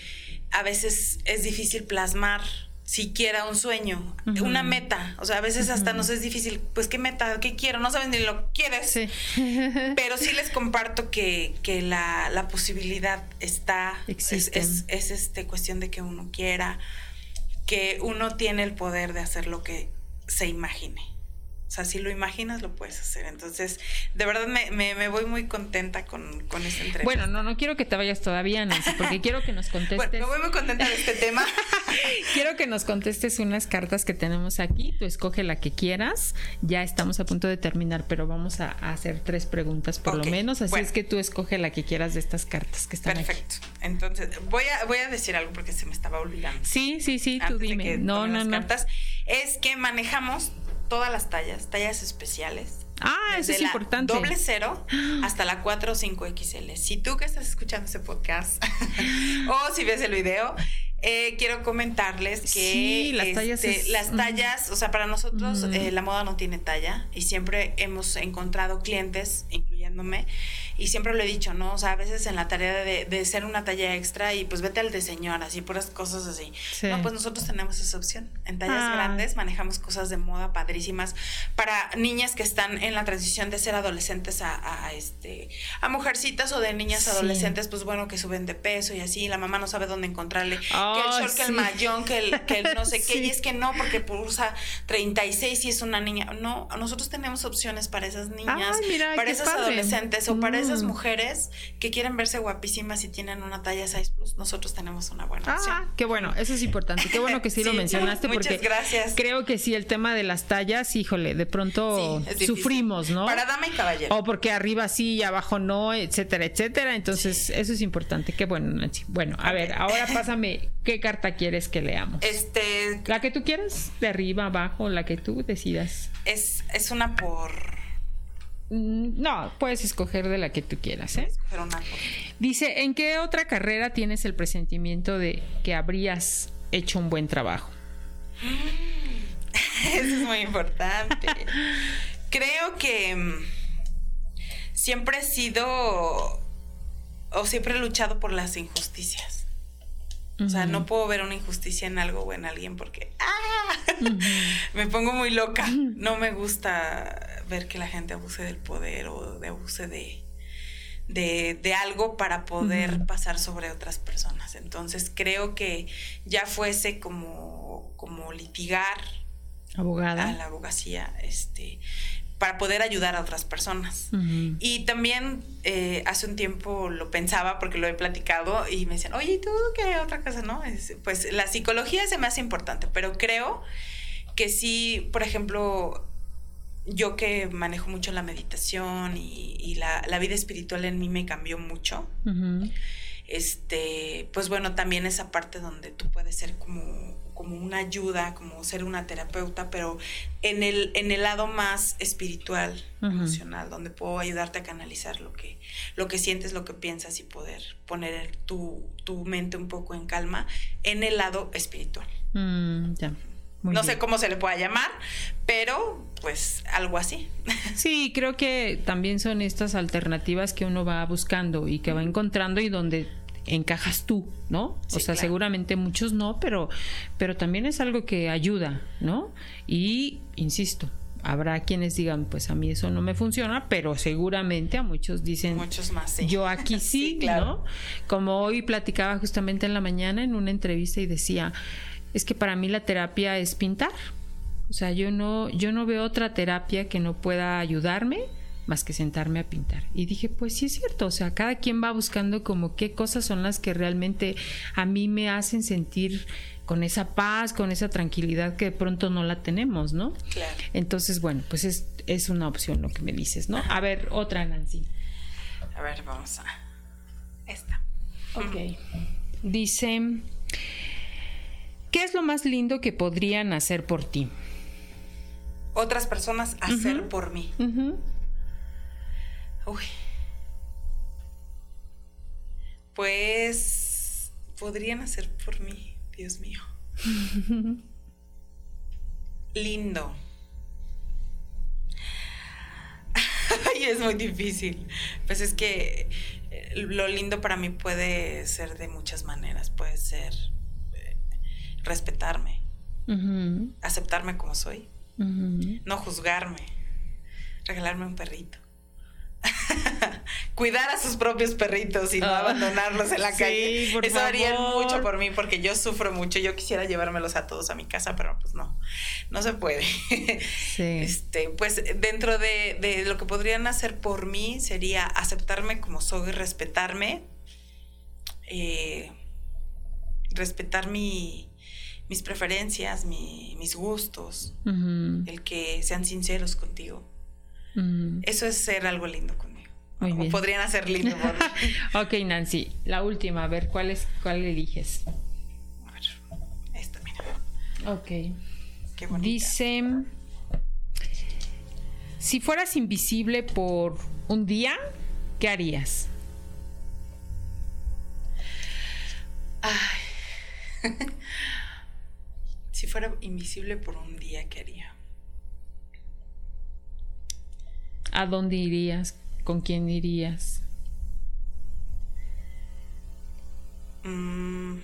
a veces es difícil plasmar siquiera un sueño, una meta. O sea, a veces hasta nos es difícil, pues qué meta, qué quiero, no saben ni lo quieres. [laughs] Pero sí les comparto que, que la, la, posibilidad está, es, es, es, este, cuestión de que uno quiera, que uno tiene el poder de hacer lo que se imagine. O sea, si lo imaginas, lo puedes hacer. Entonces, de verdad me, me, voy muy contenta con, con esta entrevista.
Bueno, no, no quiero que te vayas todavía, Nancy, porque quiero que nos contestes. Bueno,
me voy muy contenta de este tema. [laughs]
quiero que nos contestes unas cartas que tenemos aquí. Tú escoge la que quieras. Ya estamos a punto de terminar, pero vamos a, hacer tres preguntas por lo menos. Así es que tú escoge la que quieras de estas cartas que están
Perfecto. Entonces, voy a, voy a decir algo porque se me estaba olvidando.
Sí, sí, sí, tú dime. No, no, no.
Cartas, es que manejamos todas las tallas, tallas especiales.
Ah, eso es importante.
Doble cero [gasps] hasta la 4 o 5 XL. Si tú que estás escuchando ese podcast [laughs] [laughs] o si ves el video, eh, quiero comentarles que
sí, las tallas,
este, las tallas o sea, para nosotros eh, la moda no tiene talla y siempre hemos encontrado clientes, incluyéndome, y siempre lo he dicho, ¿no? O sea, a veces en la tarea de, de ser una talla extra y pues vete al de señora, así, puras cosas así. No, pues nosotros tenemos esa opción. En tallas ah. grandes manejamos cosas de moda padrísimas para niñas que están en la transición de ser adolescentes a, este a mujercitas o de niñas adolescentes, pues bueno, que suben de peso y así, la mamá no sabe dónde encontrarle que el short, que el mayón, que el, que no sé qué, [laughs] y es que no, porque usa 36 y es una niña. No, nosotros tenemos opciones para esas niñas, para esas adolescentes o para esas mujeres que quieren verse guapísimas y tienen una talla 6 plus, nosotros tenemos una buena ah, opción.
Qué bueno, eso es importante. Qué bueno que sí, lo [laughs] mencionaste porque
gracias.
creo que sí el tema de las tallas, híjole, de pronto sufrimos, ¿no?
Para dama y caballero.
O porque arriba sí y abajo no, etcétera, etcétera. Entonces, eso es importante. Qué bueno, Nancy. Bueno, a ver, ahora [laughs] pásame qué carta quieres que leamos.
Este,
la que tú quieras, de arriba, abajo, la que tú decidas.
Es es una por
no, puedes escoger de la que tú quieras. ¿eh? Dice, ¿en qué otra carrera tienes el presentimiento de que habrías hecho un buen trabajo? [laughs]
Eso es muy importante. [laughs] Creo que mm, siempre he sido o siempre he luchado por las injusticias. O sea, no puedo ver una injusticia en algo o en alguien porque ¡ah! [laughs] me pongo muy loca. No me gusta ver que la gente abuse del poder o de abuse de, de, algo para poder pasar sobre otras personas. Entonces creo que ya fuese como, como litigar
abogada
a la abogacía, este, para poder ayudar a otras personas. Y también eh, hace un tiempo lo pensaba porque lo he platicado y me decían, oye, ¿y tú qué otra cosa, no? pues la psicología se me hace importante, pero creo que sí, por ejemplo, yo que manejo mucho la meditación y, la, vida espiritual en mí me cambió mucho. Este, pues bueno, también esa parte donde tú puedes ser como como una ayuda, como ser una terapeuta, pero en el, en el lado más espiritual, emocional, donde puedo ayudarte a canalizar lo que, lo que sientes, lo que piensas y poder poner tu, tu mente un poco en calma en el lado espiritual.
Mm,
no sé cómo se le pueda llamar, pero pues algo así. [laughs]
Sí, creo que también son estas alternativas que uno va buscando y que va encontrando y donde encajas tú, ¿no? o sea, seguramente muchos no, pero, pero también es algo que ayuda, ¿no? Y, insisto, habrá quienes digan, pues a mí eso no me funciona, pero seguramente a muchos dicen,
muchos más, sí.
yo aquí [laughs] sí, ¿no? Como hoy platicaba justamente en la mañana en una entrevista y decía, es que para mí la terapia es pintar. O sea, yo no, yo no veo otra terapia que no pueda ayudarme más que sentarme a pintar. Y dije, pues sí es cierto, o sea, cada quien va buscando como qué cosas son las que realmente a mí me hacen sentir con esa paz, con esa tranquilidad que de pronto no la tenemos, ¿no? Claro. Entonces, bueno, pues es, es una opción lo que me dices, ¿no? A ver, otra, Nancy.
A ver, vamos a esta.
Ok. Dice, ¿qué es lo más lindo que podrían hacer por ti?
Otras personas hacer por mí. Uy. Pues podrían hacer por mí, Dios mío. [laughs] Lindo. [laughs] Ay, es muy difícil. Pues es que eh, lo lindo para mí puede ser de muchas maneras. Puede ser eh, respetarme, aceptarme como soy, no juzgarme, regalarme un perrito. [laughs] cuidar a sus propios perritos y no ah. abandonarlos en la calle. Eso haría mucho por mí porque yo sufro mucho. Yo quisiera llevármelos a todos a mi casa, pero pues no, no se puede. [laughs] Este, pues dentro de, lo que podrían hacer por mí sería aceptarme como soy, respetarme, eh, respetar mi, mis preferencias, mis gustos, el que sean sinceros contigo. Eso es ser algo lindo conmigo. Muy podrían hacer lindo [laughs]
ok, Nancy, la última, a ver, ¿cuál, es, cuál eliges?
A ver, esta, mira.
Ok. Qué bonita. Dice, si fueras invisible por un día, ¿qué harías?
Ay. [laughs] si fuera invisible por un día, ¿qué haría?
¿A dónde irías? ¿Con quién irías?
Mm,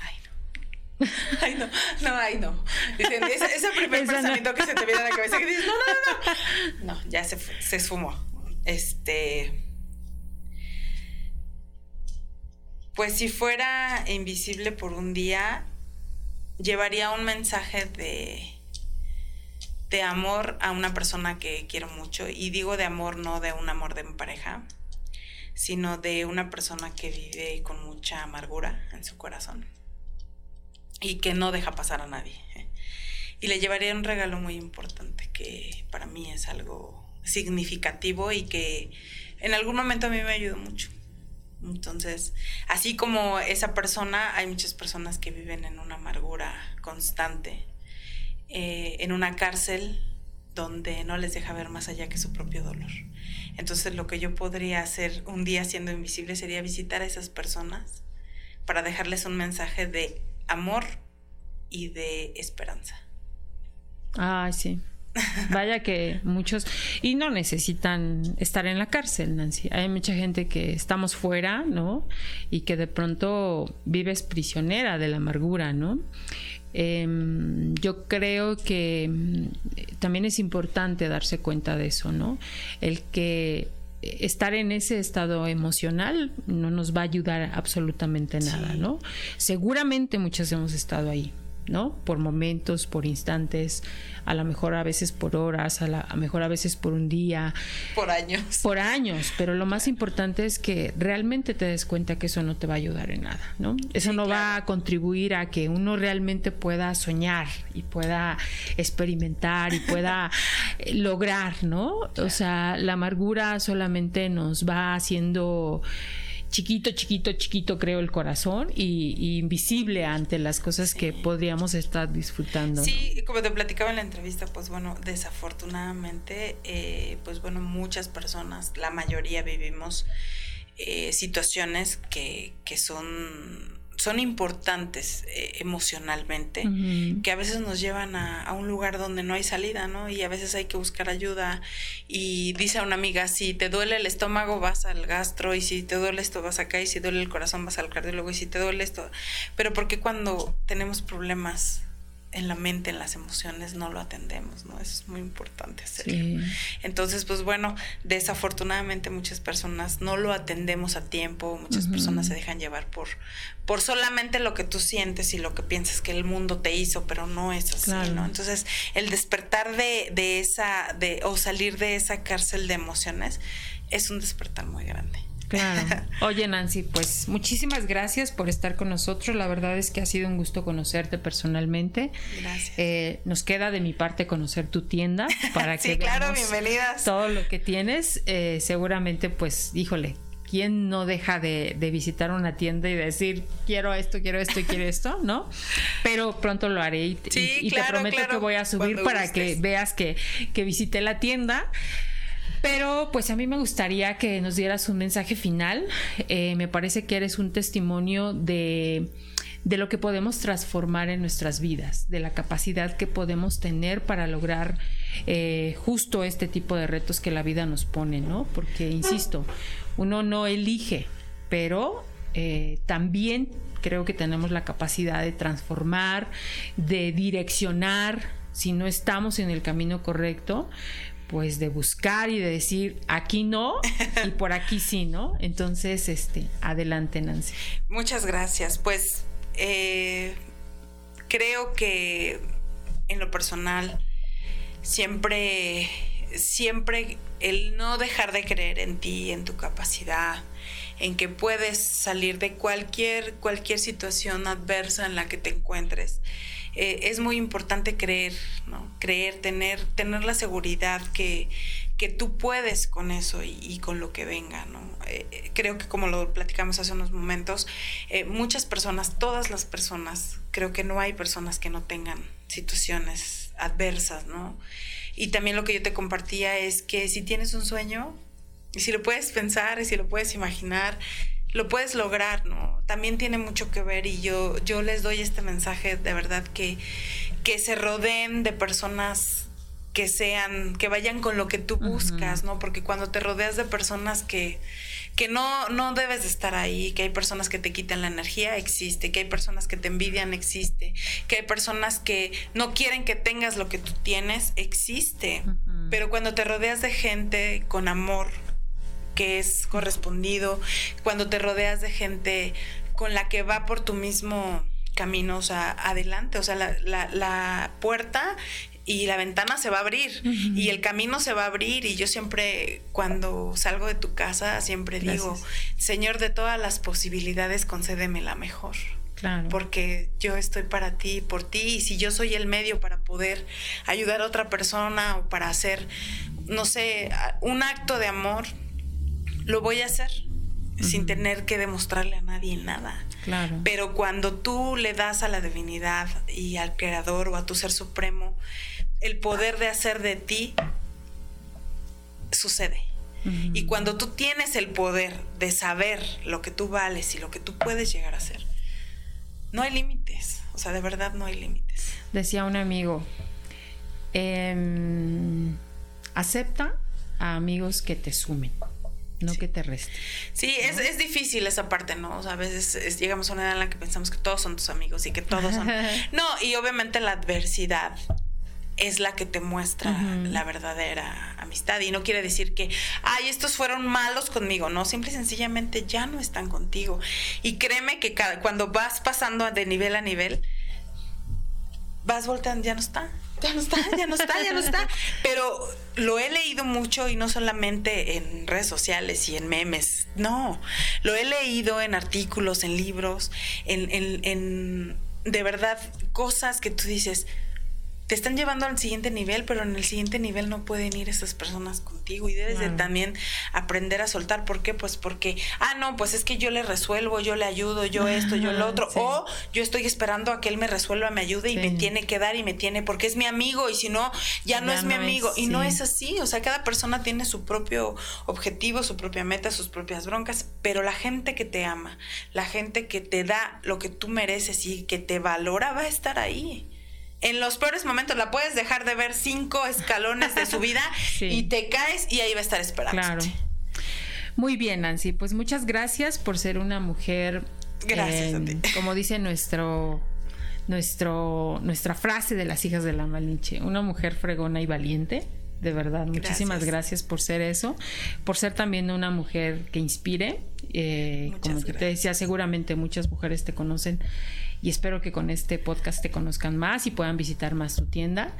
ay, no. [laughs] Ay, no, no, ay, no. Dicen, ese, [laughs] primer pensamiento que se te viene a la cabeza que dices, no, no, no, no. [laughs] No, ya se, se esfumó. Este. Pues si fuera invisible por un día, llevaría un mensaje de de amor a una persona que quiero mucho. Y digo de amor no de un amor de pareja, sino de una persona que vive con mucha amargura en su corazón y que no deja pasar a nadie. Y le llevaría un regalo muy importante que para mí es algo significativo y que en algún momento a mí me ayudó mucho. Entonces, así como esa persona, hay muchas personas que viven en una amargura constante eh, en una cárcel donde no les deja ver más allá que su propio dolor. Entonces lo que yo podría hacer un día siendo invisible sería visitar a esas personas para dejarles un mensaje de amor y de esperanza.
Ay, sí. Vaya que muchos, y no necesitan estar en la cárcel, Nancy. Hay mucha gente que estamos fuera, ¿no? Y que de pronto vives prisionera de la amargura, ¿no? Em, yo creo que mm, también es importante darse cuenta de eso, ¿no? El que estar en ese estado emocional no nos va a ayudar absolutamente nada, ¿no? Seguramente muchos hemos estado ahí, ¿no? Por momentos, por instantes, a lo mejor a veces por horas, a lo mejor a veces por un día.
Por años.
Por años, pero lo más importante es que realmente te des cuenta que eso no te va a ayudar en nada, ¿no? Eso no va a contribuir a que uno realmente pueda soñar y pueda experimentar y pueda [laughs] lograr, ¿no? O sea, la amargura solamente nos va haciendo chiquito, chiquito, chiquito creo el corazón y, invisible ante las cosas que podríamos estar disfrutando.
Sí, como te platicaba en la entrevista, pues bueno, desafortunadamente, eh, pues bueno, muchas personas, la mayoría vivimos eh, situaciones que, que son son importantes eh, emocionalmente, que a veces nos llevan a, un lugar donde no hay salida, ¿no? Y a veces hay que buscar ayuda. Y dice a una amiga, si te duele el estómago vas al gastro, y si te duele esto vas acá, y si duele el corazón vas al cardiólogo, y si te duele esto... Pero ¿por qué cuando tenemos problemas en la mente, en las emociones, no lo atendemos, ¿no? Eso es muy importante hacerlo. Entonces, pues bueno, desafortunadamente muchas personas no lo atendemos a tiempo, muchas personas se dejan llevar por, por solamente lo que tú sientes y lo que piensas que el mundo te hizo, pero no es así, ¿no? Entonces, el despertar de, de esa, de, o salir de esa cárcel de emociones, es un despertar muy grande.
Claro. [laughs] Oye, Nancy, pues muchísimas gracias por estar con nosotros. La verdad es que ha sido un gusto conocerte personalmente.
Gracias.
Eh, nos queda de mi parte conocer tu tienda para [laughs] que
claro, bienvenidas.
todo lo que tienes. Eh, seguramente, pues, híjole, ¿quién no deja de, visitar una tienda y decir quiero esto, quiero esto y quiero esto, ¿no? Pero pronto lo haré y, te prometo que voy a subir para que veas que, que visité la tienda. Pero pues a mí me gustaría que nos dieras un mensaje final. Eh, me parece que eres un testimonio de, lo que podemos transformar en nuestras vidas, de la capacidad que podemos tener para lograr eh, justo este tipo de retos que la vida nos pone, ¿no? Porque, insisto, uno no elige, pero eh, también creo que tenemos la capacidad de transformar, de direccionar, si no estamos en el camino correcto, pues de buscar y de decir aquí no y por aquí sí, ¿no? Entonces, este, adelante, Nancy.
Muchas gracias. Pues eh, creo que en lo personal siempre, siempre el no dejar de creer en ti, en tu capacidad, en que puedes salir de cualquier, cualquier situación adversa en la que te encuentres eh, es muy importante creer, ¿no? Creer, tener, tener la seguridad que, que tú puedes con eso y, con lo que venga, ¿no? Eh, eh, creo que como lo platicamos hace unos momentos, muchas personas, todas las personas, creo que no hay personas que no tengan situaciones adversas, ¿no? Y también lo que yo te compartía es que si tienes un sueño, y si lo puedes pensar, y si lo puedes imaginar, lo puedes lograr, ¿no? También tiene mucho que ver y yo, yo les doy este mensaje de verdad que, que se rodeen de personas que sean, que vayan con lo que tú buscas, ¿no? Porque cuando te rodeas de personas que, que no, no debes de estar ahí, que hay personas que te quitan la energía, existe, que hay personas que te envidian, existe, que hay personas que no quieren que tengas lo que tú tienes, existe. Pero cuando te rodeas de gente con amor, que es correspondido, cuando te rodeas de gente con la que va por tu mismo camino, o sea, adelante, o sea, la, la, puerta y la ventana se va a abrir y el camino se va a abrir y yo siempre cuando salgo de tu casa siempre digo, Señor de todas las posibilidades, concédeme la mejor. Claro. Porque yo estoy para ti, por ti, y si yo soy el medio para poder ayudar a otra persona o para hacer, no sé, un acto de amor, lo voy a hacer sin tener que demostrarle a nadie nada.
Claro.
Pero cuando tú le das a la divinidad y al creador o a tu ser supremo el poder de hacer de ti, sucede. Y cuando tú tienes el poder de saber lo que tú vales y lo que tú puedes llegar a ser, no hay límites. O sea, de verdad no hay límites.
Decía un amigo, em, acepta a amigos que te sumen no que te reste.
Sí, Es, es, difícil esa parte, ¿no? O sea, a veces llegamos a una edad en la que pensamos que todos son tus amigos y que todos son... [laughs] no, y obviamente la adversidad es la que te muestra la verdadera amistad. Y no quiere decir que, ay, estos fueron malos conmigo. No, simple y sencillamente ya no están contigo. Y créeme que cada, cuando vas pasando de nivel a nivel, vas volteando, ya no está ya no está, ya no está, ya no está. Pero lo he leído mucho y no solamente en redes sociales y en memes, no, lo he leído en artículos, en libros, en, en, en de verdad cosas que tú dices, te están llevando al siguiente nivel, pero en el siguiente nivel no pueden ir esas personas contigo y debes de también aprender a soltar. ¿Por qué? Pues porque, ah, no, pues es que yo le resuelvo, yo le ayudo, yo esto, yo lo otro. O yo estoy esperando a que él me resuelva, me ayude y me tiene que dar y me tiene, porque es mi amigo y si no, ya no es mi amigo. y no es así, o sea, cada persona tiene su propio objetivo, su propia meta, sus propias broncas, pero la gente que te ama, la gente que te da lo que tú mereces y que te valora va a estar ahí en los peores momentos la puedes dejar de ver cinco escalones de su vida [laughs] y te caes y ahí va a estar esperando. Claro.
Muy bien, Nancy. Pues muchas gracias por ser una mujer.
Gracias a ti. [laughs]
Como dice nuestro, nuestro, nuestra frase de las hijas de la Malinche, una mujer fregona y valiente. De verdad, muchísimas gracias. por ser eso, por ser también una mujer que inspire. Eh, como te decía, seguramente muchas mujeres te conocen y espero que con este podcast te conozcan más y puedan visitar más tu tienda.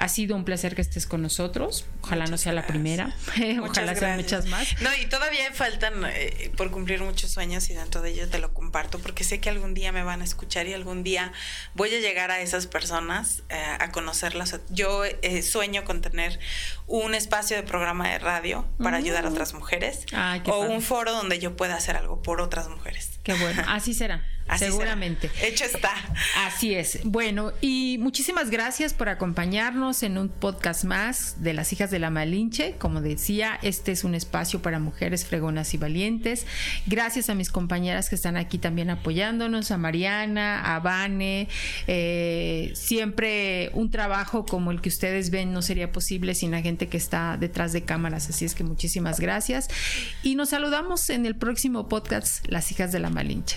Ha sido un placer que estés con nosotros. Ojalá no sea la primera. [laughs] Ojalá sean muchas más.
No, y todavía faltan eh, por cumplir muchos sueños y dentro de ellos te lo comparto porque sé que algún día me van a escuchar y algún día voy a llegar a esas personas eh, a conocerlas. Yo eh, sueño con tener un espacio de programa de radio para ayudar a mm. otras mujeres o un foro donde yo pueda hacer algo por otras mujeres.
Qué bueno, [laughs] así será. Seguramente.
Hecho está.
Así es. Bueno, y muchísimas gracias por acompañarnos en un podcast más de las hijas de la Malinche. Como decía, este es un espacio para mujeres fregonas y valientes. Gracias a mis compañeras que están aquí también apoyándonos, a Mariana, a Vane. Eh, siempre un trabajo como el que ustedes ven no sería posible sin la gente que está detrás de cámaras. Así es que muchísimas gracias. Y nos saludamos en el próximo podcast, Las hijas de la Malinche.